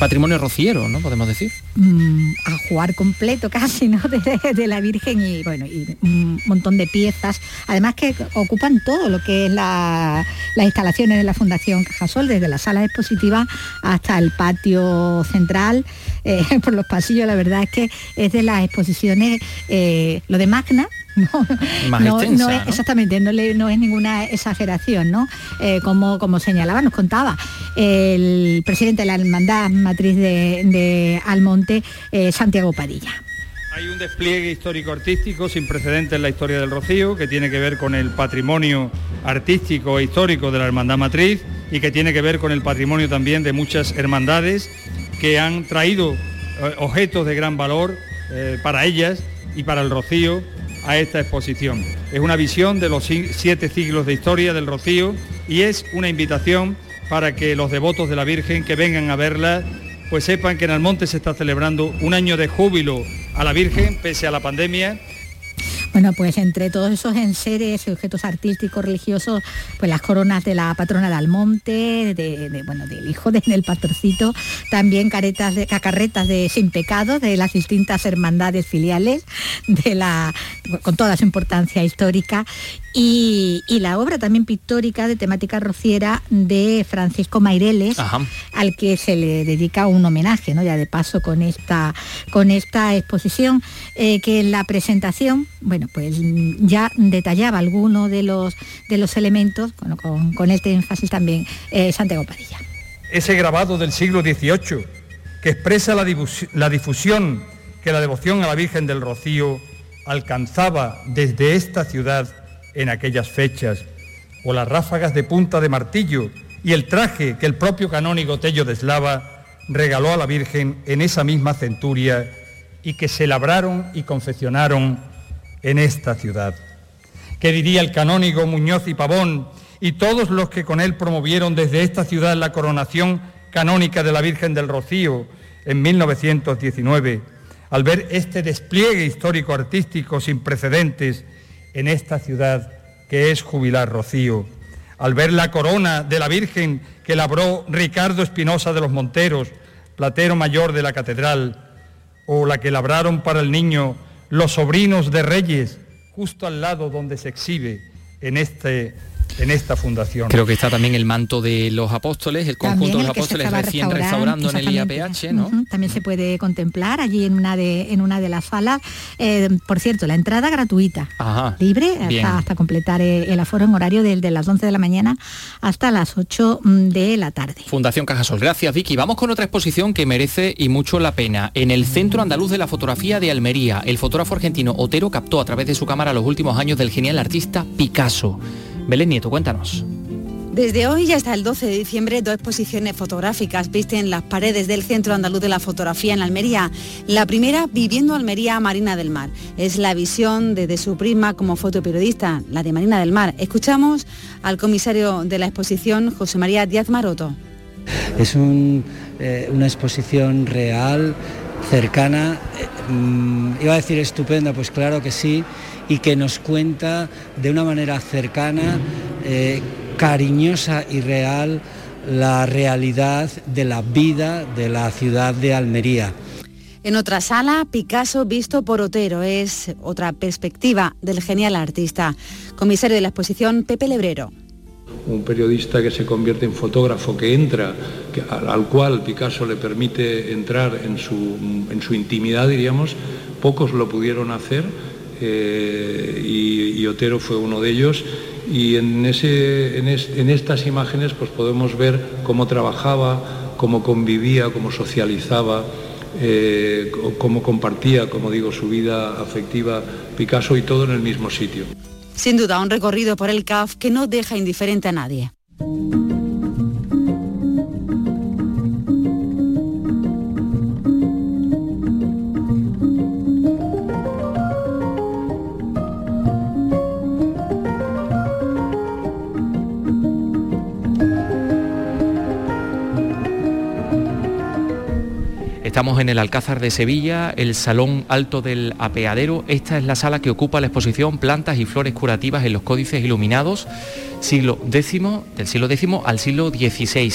patrimonio rociero, ¿no? Podemos decir. Mm, a jugar completo casi, ¿no? De, de la Virgen y bueno, y un montón de piezas. Además que ocupan todo lo que es la- las instalaciones de la Fundación Cajasol, desde la sala expositiva hasta el patio central, eh, por los pasillos, la verdad es que es de las exposiciones, eh, lo de Magna, no, Más no- extensa, no es- ¿no? exactamente, no, le- no es ninguna exageración, ¿no? Eh, como, como señalaba, nos contaba el presidente de la Hermandad Matriz de, de Eh, Santiago Padilla. Hay un despliegue histórico-artístico sin precedentes en la historia del Rocío, que tiene que ver con el patrimonio artístico e histórico de la Hermandad Matriz, y que tiene que ver con el patrimonio también de muchas hermandades que han traído eh, objetos de gran valor eh, para ellas y para el Rocío a esta exposición. Es una visión de los siete siglos de historia del Rocío y es una invitación para que los devotos de la Virgen que vengan a verla pues sepan que en Almonte se está celebrando un año de júbilo a la Virgen pese a la pandemia. Bueno, pues entre todos esos enseres y objetos artísticos, religiosos, pues las coronas de la patrona de Almonte, de, bueno, del hijo del pastorcito, también caretas de, cacarretas de sin pecado de las distintas hermandades filiales, de la, con toda su importancia histórica, y, la obra también pictórica de temática rociera de Francisco Maireles, al que se le dedica un homenaje, ¿no? ya de paso con esta, con esta exposición, eh, que en la presentación, bueno, pues ya detallaba algunos de los, de los elementos, con, este énfasis también eh, Santiago Padilla. Ese grabado del siglo XVIII que expresa la, la difusión que la devoción a la Virgen del Rocío alcanzaba desde esta ciudad en aquellas fechas, o las ráfagas de punta de martillo y el traje que el propio canónigo Tello de Eslava regaló a la Virgen en esa misma centuria y que se labraron y confeccionaron en esta ciudad. ¿Qué diría el canónigo Muñoz y Pavón y todos los que con él promovieron desde esta ciudad la coronación canónica de la Virgen del Rocío en 1919, al ver este despliegue histórico-artístico sin precedentes en esta ciudad que es Jubilar Rocío, al ver la corona de la Virgen que labró Ricardo Espinosa de los Monteros, platero mayor de la catedral, o la que labraron para el niño los sobrinos de reyes, justo al lado donde se exhibe en este en esta fundación. Creo que está también el manto de los apóstoles, el conjunto de los apóstoles recién restaurando en el IAPH, ¿no? También se puede contemplar allí en una de, en una de las salas. Eh, por cierto, la entrada gratuita, libre, hasta, completar el aforo en horario desde las 11 de la mañana hasta las 8 mm, de la tarde. Fundación Cajasol. Gracias, Vicky. Vamos con otra exposición que merece y mucho la pena. En el Centro Andaluz de la Fotografía de Almería, el fotógrafo argentino Otero captó a través de su cámara los últimos años del genial artista Picasso. Belén Nieto, cuéntanos. Desde hoy hasta el 12 de diciembre, dos exposiciones fotográficas visten las paredes del Centro Andaluz de la Fotografía en Almería. La primera, Viviendo Almería Marina del Mar. Es la visión desde su prima como fotoperiodista, la de Marina del Mar. Escuchamos al comisario de la exposición, José María Díaz Maroto. Es eh, una exposición real, cercana, eh, mm, iba a decir estupenda, pues claro que sí, y que nos cuenta de una manera cercana, eh, cariñosa y real la realidad de la vida de la ciudad de Almería. En otra sala, Picasso visto por Otero es otra perspectiva del genial artista. Comisario de la exposición, Pepe Lebrero. Un periodista que se convierte en fotógrafo, que entra, al, cual Picasso le permite entrar en su, en su intimidad, diríamos, pocos lo pudieron hacer eh, y, Otero fue uno de ellos. Y en, ese, en, estas imágenes pues podemos ver cómo trabajaba, cómo convivía, cómo socializaba, eh, cómo compartía, como digo, su vida afectiva Picasso y todo en el mismo sitio. Sin duda, un recorrido por el CAF que no deja indiferente a nadie. Estamos en el Alcázar de Sevilla, el Salón Alto del Apeadero. Esta es la sala que ocupa la exposición Plantas y Flores Curativas en los Códices Iluminados siglo X, del siglo X al siglo XVI.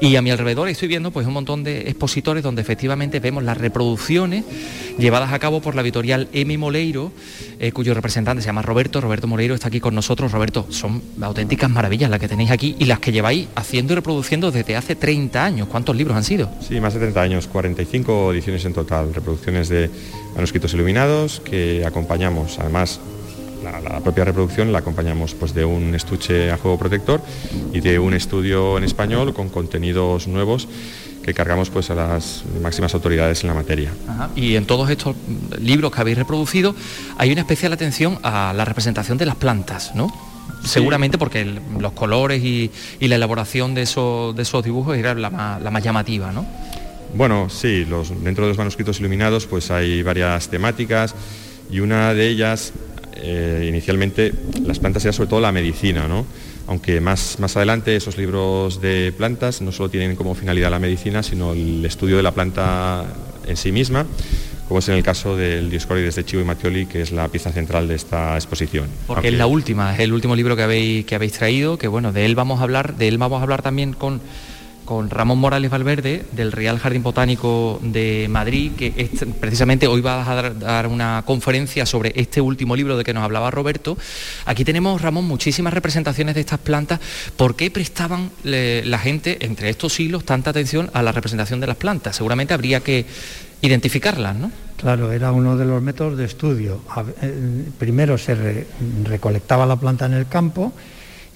Y a mi alrededor estoy viendo pues un montón de expositores donde efectivamente vemos las reproducciones llevadas a cabo por la editorial M. Moleiro, eh, cuyo representante se llama Roberto. Roberto Moleiro está aquí con nosotros. Roberto, son auténticas maravillas las que tenéis aquí y las que lleváis haciendo y reproduciendo desde hace 30 años. ¿Cuántos libros han sido? Sí, más de 30 años, 45 ediciones en total, reproducciones de manuscritos iluminados que acompañamos además la, propia reproducción la acompañamos pues, de un estuche a juego protector y de un estudio en español con contenidos nuevos que cargamos pues, a las máximas autoridades en la materia. Y en todos estos libros que habéis reproducido hay una especial atención a la representación de las plantas, ¿no? seguramente porque los colores y, la elaboración de esos, de esos dibujos era la más, la más llamativa, ¿no? Bueno, sí, los, dentro de los manuscritos iluminados pues hay varias temáticas y una de ellas, eh, inicialmente, las plantas era sobre todo la medicina, ¿no? aunque más, más adelante esos libros de plantas no solo tienen como finalidad la medicina, sino el estudio de la planta en sí misma, como es en el caso del Dioscórides de Chivo y Mattioli, que es la pieza central de esta exposición. Porque es la última, es el último libro que habéis, que habéis traído, que bueno, de él vamos a hablar, de él vamos a hablar también con con Ramón Morales Valverde del Real Jardín Botánico de Madrid, que precisamente hoy va a dar, una conferencia sobre este último libro de que nos hablaba Roberto. Aquí tenemos, Ramón, muchísimas representaciones de estas plantas. ¿Por qué prestaban la gente entre estos siglos tanta atención a la representación de las plantas? Seguramente habría que identificarlas, ¿no? Claro, era uno de los métodos de estudio. Eh, primero se recolectaba la planta en el campo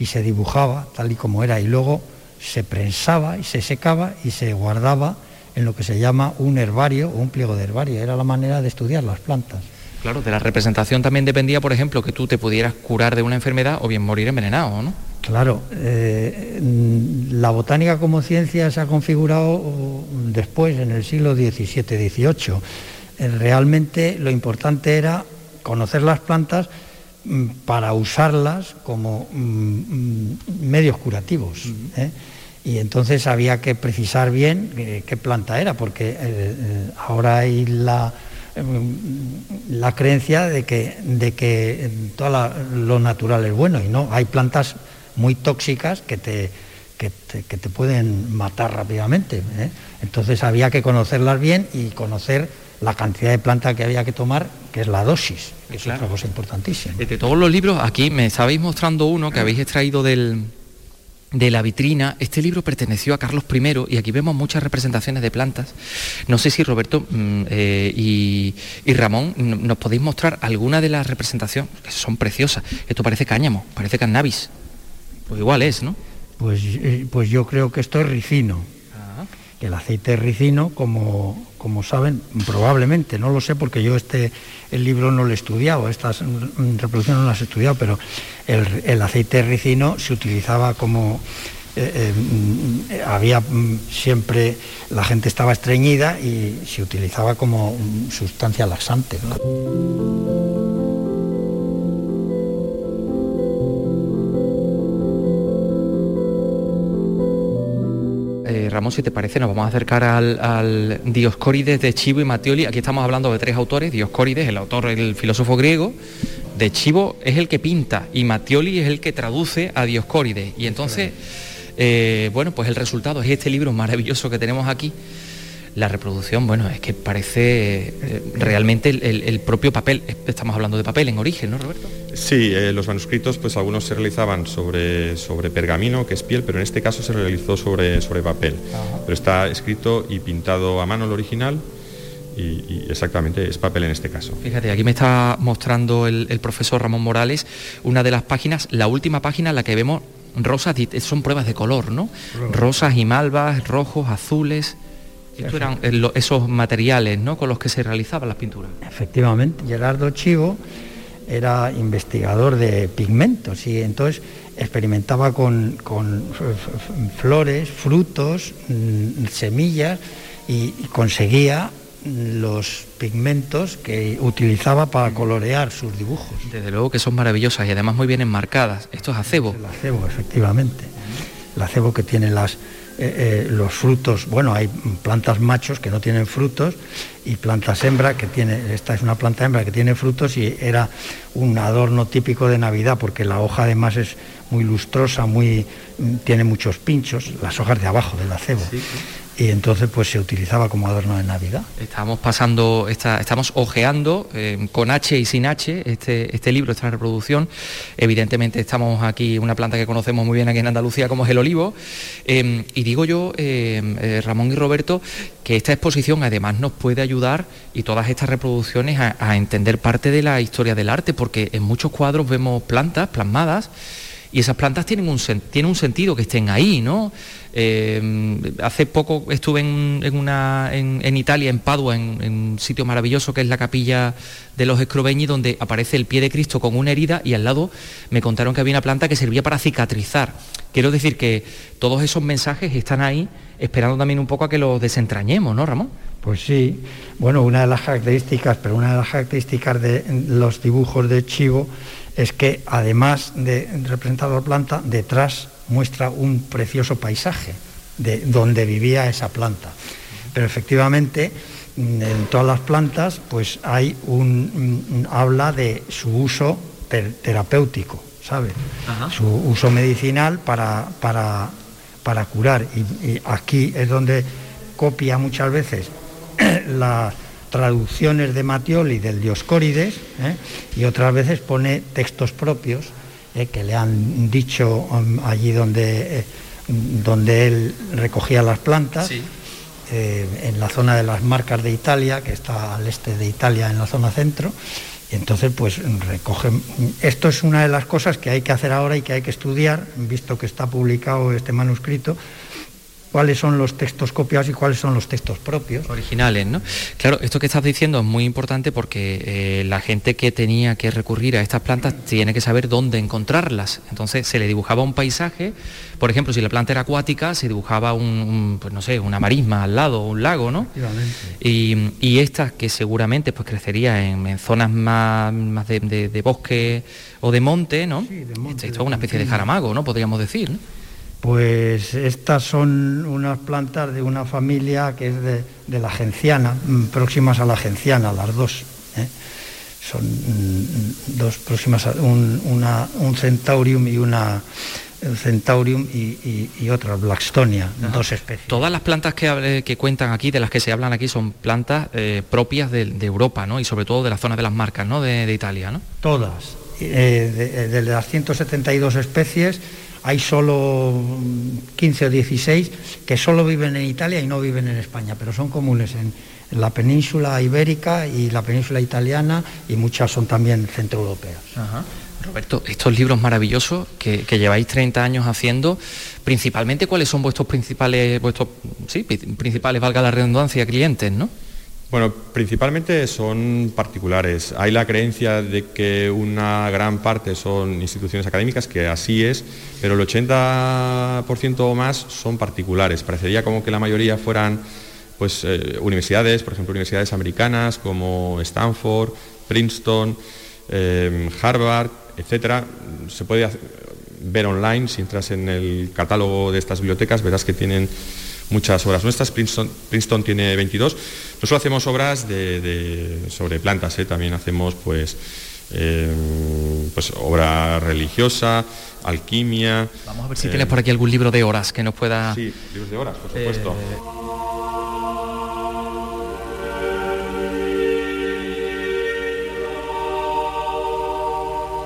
y se dibujaba tal y como era y luego se prensaba y se secaba y se guardaba en lo que se llama un herbario o un pliego de herbario. Era la manera de estudiar las plantas. Claro, de la representación también dependía, por ejemplo, que tú te pudieras curar de una enfermedad o bien morir envenenado, ¿no? Claro, eh, la botánica como ciencia se ha configurado después, en el siglo XVII, XVIII. Eh, realmente lo importante era conocer las plantas mm, para usarlas como mm, mm, medios curativos. ¿eh? Y entonces había que precisar bien eh, qué planta era, porque eh, eh, ahora hay la, la creencia de que, de que todo lo natural es bueno y no, hay plantas muy tóxicas que te, que te, pueden matar rápidamente. Entonces había que conocerlas bien y conocer la cantidad de planta que había que tomar, que es la dosis, que es otra cosa importantísima. De todos los libros, aquí me estabais mostrando uno que habéis extraído del, de la vitrina. Este libro perteneció a Carlos I y aquí vemos muchas representaciones de plantas. No sé si Roberto mm, eh, y, Ramón nos podéis mostrar alguna de las representaciones, que son preciosas. Esto parece cáñamo, parece cannabis. Pues igual es, ¿no? Pues, eh, pues yo creo que esto es ricino. Ah. El aceite ricino, como, como saben, probablemente, no lo sé porque yo este el libro no lo he estudiado, estas reproducciones no las he estudiado, pero el, aceite ricino se utilizaba como eh, eh, había mm, siempre la gente estaba estreñida y se utilizaba como sustancia laxante. Ramón, si te parece, nos vamos a acercar al, al Dioscórides de Chivo y Mattioli. Aquí estamos hablando de tres autores, Dioscórides, el autor, el filósofo griego, de Chivo es el que pinta y Mattioli es el que traduce a Dioscórides. Y entonces, eh, bueno, pues el resultado es este libro maravilloso que tenemos aquí la reproducción, bueno, es que parece eh, realmente el, propio papel, estamos hablando de papel en origen, ¿no, Roberto? Sí, eh, los manuscritos, pues algunos se realizaban sobre, sobre pergamino, que es piel, pero en este caso se realizó sobre, sobre papel. Pero está escrito y pintado a mano el original, y, exactamente es papel en este caso. Fíjate, aquí me está mostrando el, profesor Ramón Morales una de las páginas, la última página en la que vemos rosas, son pruebas de color, ¿no? Rosas y malvas, rojos, azules. Estos eran eh, esos materiales ¿no? con los que se realizaban las pinturas. Efectivamente, Gerardo Chivo era investigador de pigmentos y entonces experimentaba con, flores, frutos, mm, semillas y, conseguía los pigmentos que utilizaba para colorear sus dibujos. Desde luego que son maravillosas y además muy bien enmarcadas. Esto es acebo. El acebo, efectivamente. El acebo que tiene las, eh, eh, los frutos, bueno, hay plantas machos que no tienen frutos y plantas hembra que tiene, esta es una planta hembra que tiene frutos y era un adorno típico de Navidad porque la hoja además es muy lustrosa, muy, tiene muchos pinchos, las hojas de abajo del acebo y entonces pues se utilizaba como adorno de Navidad. Estamos pasando, estamos ojeando eh, con H y sin H este, este libro, esta reproducción. Evidentemente estamos aquí, una planta que conocemos muy bien aquí en Andalucía como es el olivo. Em, y digo yo, em, eh, Ramón y Roberto, que esta exposición además nos puede ayudar y todas estas reproducciones a entender parte de la historia del arte, porque en muchos cuadros vemos plantas plasmadas y esas plantas tienen un, un sentido que estén ahí, ¿no? Eh, hace poco estuve en, una, en, Italia, en Padua, en, un sitio maravilloso que es la capilla de los Scrovegni, donde aparece el pie de Cristo con una herida y al lado me contaron que había una planta que servía para cicatrizar. Quiero decir que todos esos mensajes están ahí esperando también un poco a que los desentrañemos, ¿no, Ramón? Pues sí, bueno, una de las características, pero una de las características de los dibujos de Chivo es que además de representar la planta, detrás muestra un precioso paisaje de donde vivía esa planta. Pero efectivamente, en todas las plantas, pues hay un, habla de su uso terapéutico, ¿sabe? Su uso medicinal para, para, para curar. y aquí es donde copia muchas veces las traducciones de Matioli del Dioscórides ¿eh? y otras veces pone textos propios ¿eh? que le han dicho um, allí donde, eh, donde él recogía las plantas. en la zona de las marcas de Italia, que está al este de Italia, en la zona centro, y entonces pues recogen... Esto es una de las cosas que hay que hacer ahora y que hay que estudiar, visto que está publicado este manuscrito, cuáles son los textos copiados y cuáles son los textos propios. Originales, ¿no? Claro, esto que estás diciendo es muy importante porque eh, la gente que tenía que recurrir a estas plantas tiene que saber dónde encontrarlas. Entonces se le dibujaba un paisaje, por ejemplo, si la planta era acuática, se dibujaba un, pues no sé, una marisma al lado, un lago, ¿no? Y, y estas que seguramente pues crecería en, zonas más, más de, bosque o de monte, ¿no? Sí, de monte, esto es una especie de jaramago, ¿no? Podríamos decir, ¿no? Pues estas son unas plantas de una familia que es de, la genciana, mm, próximas a la genciana, las dos. ¿eh? Son mm, dos próximas, a, un, un centaurium y una centaurium y, otra, Blackstonia, dos especies. Todas las plantas que, que, cuentan aquí, de las que se hablan aquí, son plantas eh, propias de, Europa, ¿no? Y sobre todo de la zona de las marcas, ¿no? De, Italia, ¿no? Todas. Eh, de, las 172 especies, hay solo 15 o 16 que solo viven en Italia y no viven en España, pero son comunes en, la península ibérica y la península italiana y muchas son también centroeuropeas. Roberto, estos libros maravillosos que, lleváis 30 años haciendo, principalmente cuáles son vuestros principales, vuestros, principales, valga la redundancia, clientes, ¿no? Bueno, principalmente son particulares. Hay la creencia de que una gran parte son instituciones académicas, que así es, pero el 80% o más son particulares. Parecería como que la mayoría fueran pues, eh, universidades, por ejemplo, universidades americanas como Stanford, Princeton, eh, Harvard, etc. Se puede ver online, si entras en el catálogo de estas bibliotecas, verás que tienen muchas obras nuestras, Princeton, tiene 22. Nosotros hacemos obras sobre plantas, ¿eh? también hacemos pues, eh, pues obra religiosa, alquimia. Vamos a ver si tienes por aquí algún libro de horas que nos pueda... Sí, libros de horas, por supuesto.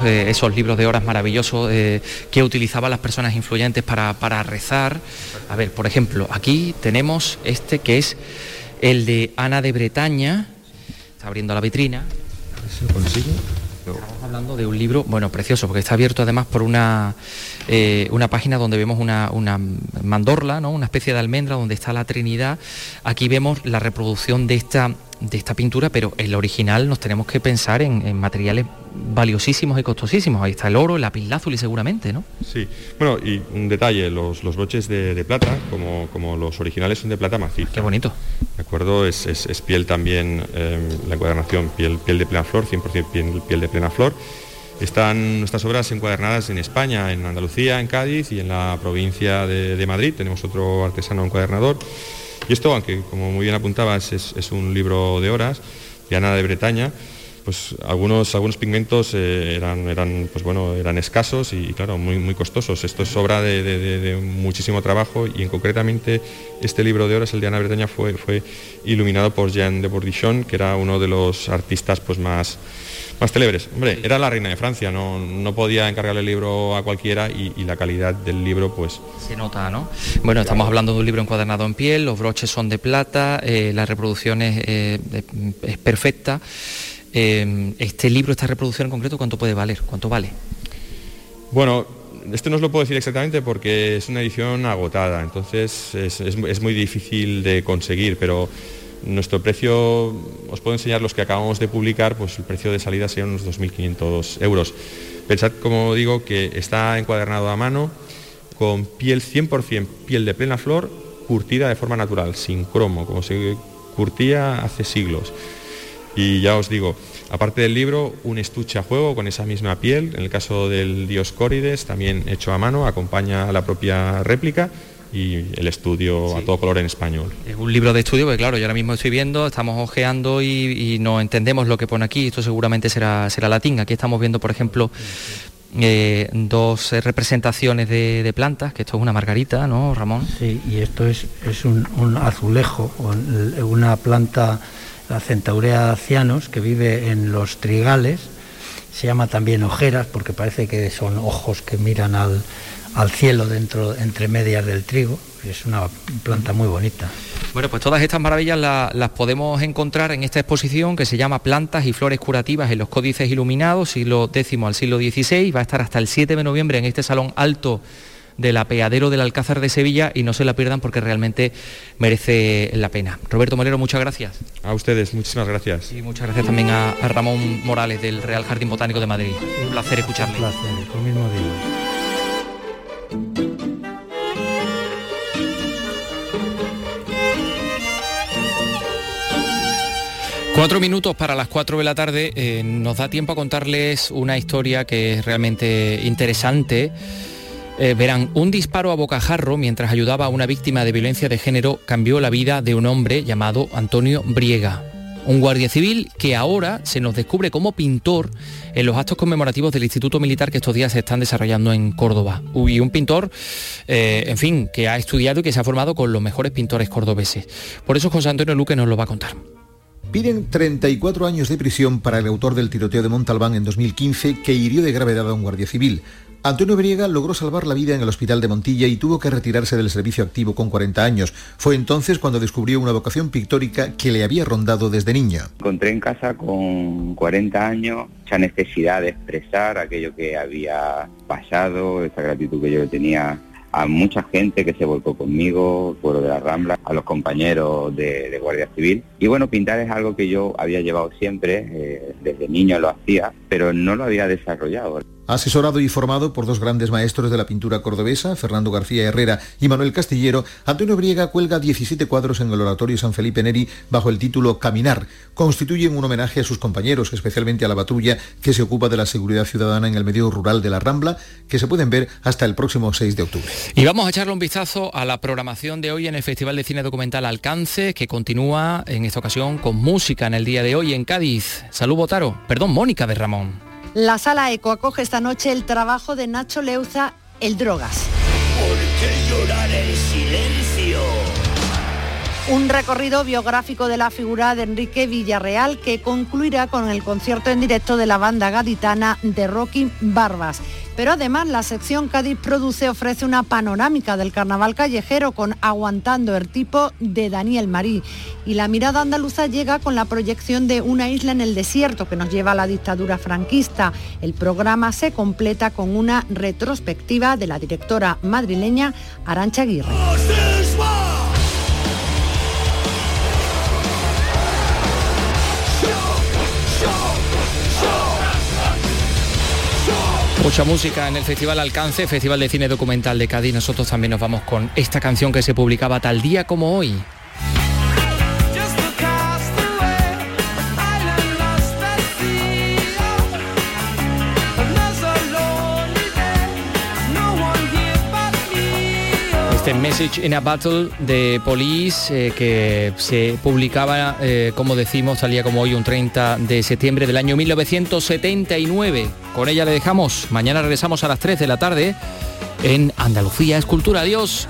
Eh, esos libros de horas maravillosos eh, que utilizaban las personas influyentes para, rezar. A ver, por ejemplo, aquí tenemos este que es el de Ana de Bretaña, está abriendo la vitrina. Hablando de un libro, bueno, precioso, porque está abierto además por una, eh, una página donde vemos una, una, mandorla, ¿no? una especie de almendra donde está la Trinidad. Aquí vemos la reproducción de esta de esta pintura, pero el original nos tenemos que pensar en, materiales valiosísimos y costosísimos. Ahí está el oro, el y seguramente, ¿no? Sí, bueno, y un detalle, los, los broches de, plata, como, como, los originales son de plata maciza. Qué bonito. ¿De acuerdo? Es, es, piel también, em, la encuadernación, piel, piel de plena flor, 100% piel, piel de plena flor. Están nuestras obras encuadernadas en España, en Andalucía, en Cádiz y en la provincia de, de Madrid. Tenemos otro artesano encuadernador. Y esto, aunque como muy bien apuntabas, es, un libro de horas, de Ana de Bretaña, pues algunos, algunos pigmentos eh, eran, eran, pues bueno, eran escasos y, claro, muy, muy costosos. Esto es obra de, muchísimo trabajo y en concretamente este libro de horas, el de Ana Bretaña, fue, fue iluminado por Jean de Bordichon, que era uno de los artistas pues, más, más célebres. Hombre, era la reina de Francia, no, no podía encargarle el libro a cualquiera y, la calidad del libro pues... Se nota, ¿no? Bueno, estamos hablando de un libro encuadernado en piel, los broches son de plata, eh, la reproducción es, eh, es perfecta. Eh, este libro, esta reproducción en concreto, ¿cuánto puede valer? ¿Cuánto vale? Bueno, esto no os lo puedo decir exactamente porque es una edición agotada, entonces es, es- es muy difícil de conseguir, pero nuestro precio, os puedo enseñar los que acabamos de publicar, pues el precio de salida sería unos 2.500 euros. Pensad, como digo, que está encuadernado a mano, con piel 100% piel de plena flor, curtida de forma natural, sin cromo, como se curtía hace siglos. Y ya os digo, aparte del libro, un estuche a juego con esa misma piel, en el caso del Dioscórides, también hecho a mano, acompaña a la propia réplica y el estudio a todo color en español. Es un libro de estudio, porque claro, yo ahora mismo estoy viendo, estamos ojeando y, y no entendemos lo que pone aquí, esto seguramente será, será latín. Aquí estamos viendo, por ejemplo, eh, dos representaciones de, de plantas, que esto es una margarita, ¿no, Ramón? Sí, y esto es, es un, un azulejo, un- una planta, la Centaurea cianos, que vive en los trigales. Se llama también ojeras porque parece que son ojos que miran al, al cielo dentro, entre medias del trigo. Es una planta muy bonita. Bueno, pues todas estas maravillas la- las podemos encontrar en esta exposición que se llama Plantas y Flores Curativas en los Códices Iluminados, siglo X al siglo XVI. Va a estar hasta el 7 de noviembre en este salón alto del apeadero del Alcázar de Sevilla y no se la pierdan porque realmente merece la pena. Roberto Molero, muchas gracias. A ustedes, muchísimas gracias. Y muchas gracias también a, a Ramón Morales del Real Jardín Botánico de Madrid. Un placer escucharle. Un placer, lo mismo digo. Cuatro minutos para las cuatro de la tarde. eh, nos da tiempo a contarles una historia que es realmente interesante. Eh, verán, un disparo a bocajarro mientras ayudaba a una víctima de violencia de género cambió la vida de un hombre llamado Antonio Briega. Un guardia civil que ahora se nos descubre como pintor en los actos conmemorativos del Instituto Militar que estos días se están desarrollando en Córdoba. Y un pintor, eh, en fin, que ha estudiado y que se ha formado con los mejores pintores cordobeses. Por eso José Antonio Luque nos lo va a contar. Piden 34 años de prisión para el autor del tiroteo de Montalbán en 2015 que hirió de gravedad a un guardia civil. Antonio Briega logró salvar la vida en el hospital de Montilla y tuvo que retirarse del servicio activo con 40 años. Fue entonces cuando descubrió una vocación pictórica que le había rondado desde niño. encontré en casa con 40 años mucha necesidad de expresar aquello que había pasado, esa gratitud que yo tenía a mucha gente que se volcó conmigo, pueblo de la Rambla, a los compañeros de, Guardia Civil. Y bueno, pintar es algo que yo había llevado siempre, eh, desde niño lo hacía, pero no lo había desarrollado. Asesorado y formado por dos grandes maestros de la pintura cordobesa, Fernando García Herrera y Manuel Castillero, Antonio Briega cuelga 17 cuadros en el Oratorio San Felipe Neri bajo el título Caminar. Constituyen un homenaje a sus compañeros, especialmente a la patrulla que se ocupa de la seguridad ciudadana en el medio rural de la Rambla, que se pueden ver hasta el próximo 6 de octubre. Y vamos a echarle un vistazo a la programación de hoy en el Festival de Cine Documental Alcance, que continúa en esta ocasión con música en el día de hoy en Cádiz. Salud Botaro, perdón, Mónica de Ramón. La sala Eco acoge esta noche el trabajo de Nacho Leuza, El Drogas. Un recorrido biográfico de la figura de Enrique Villarreal que concluirá con el concierto en directo de la banda gaditana de Rocky Barbas. Pero además la sección Cádiz Produce ofrece una panorámica del carnaval callejero con Aguantando el tipo de Daniel Marí. Y la mirada andaluza llega con la proyección de Una isla en el desierto que nos lleva a la dictadura franquista. El programa se completa con una retrospectiva de la directora madrileña Arancha Aguirre. Mucha música en el Festival Alcance, Festival de Cine Documental de Cádiz. Nosotros también nos vamos con esta canción que se publicaba tal día como hoy. Este Message in a Battle de Police eh, que se publicaba, eh, como decimos, salía como hoy un 30 de septiembre del año 1979. Con ella le dejamos. Mañana regresamos a las 3 de la tarde en Andalucía Escultura. Adiós.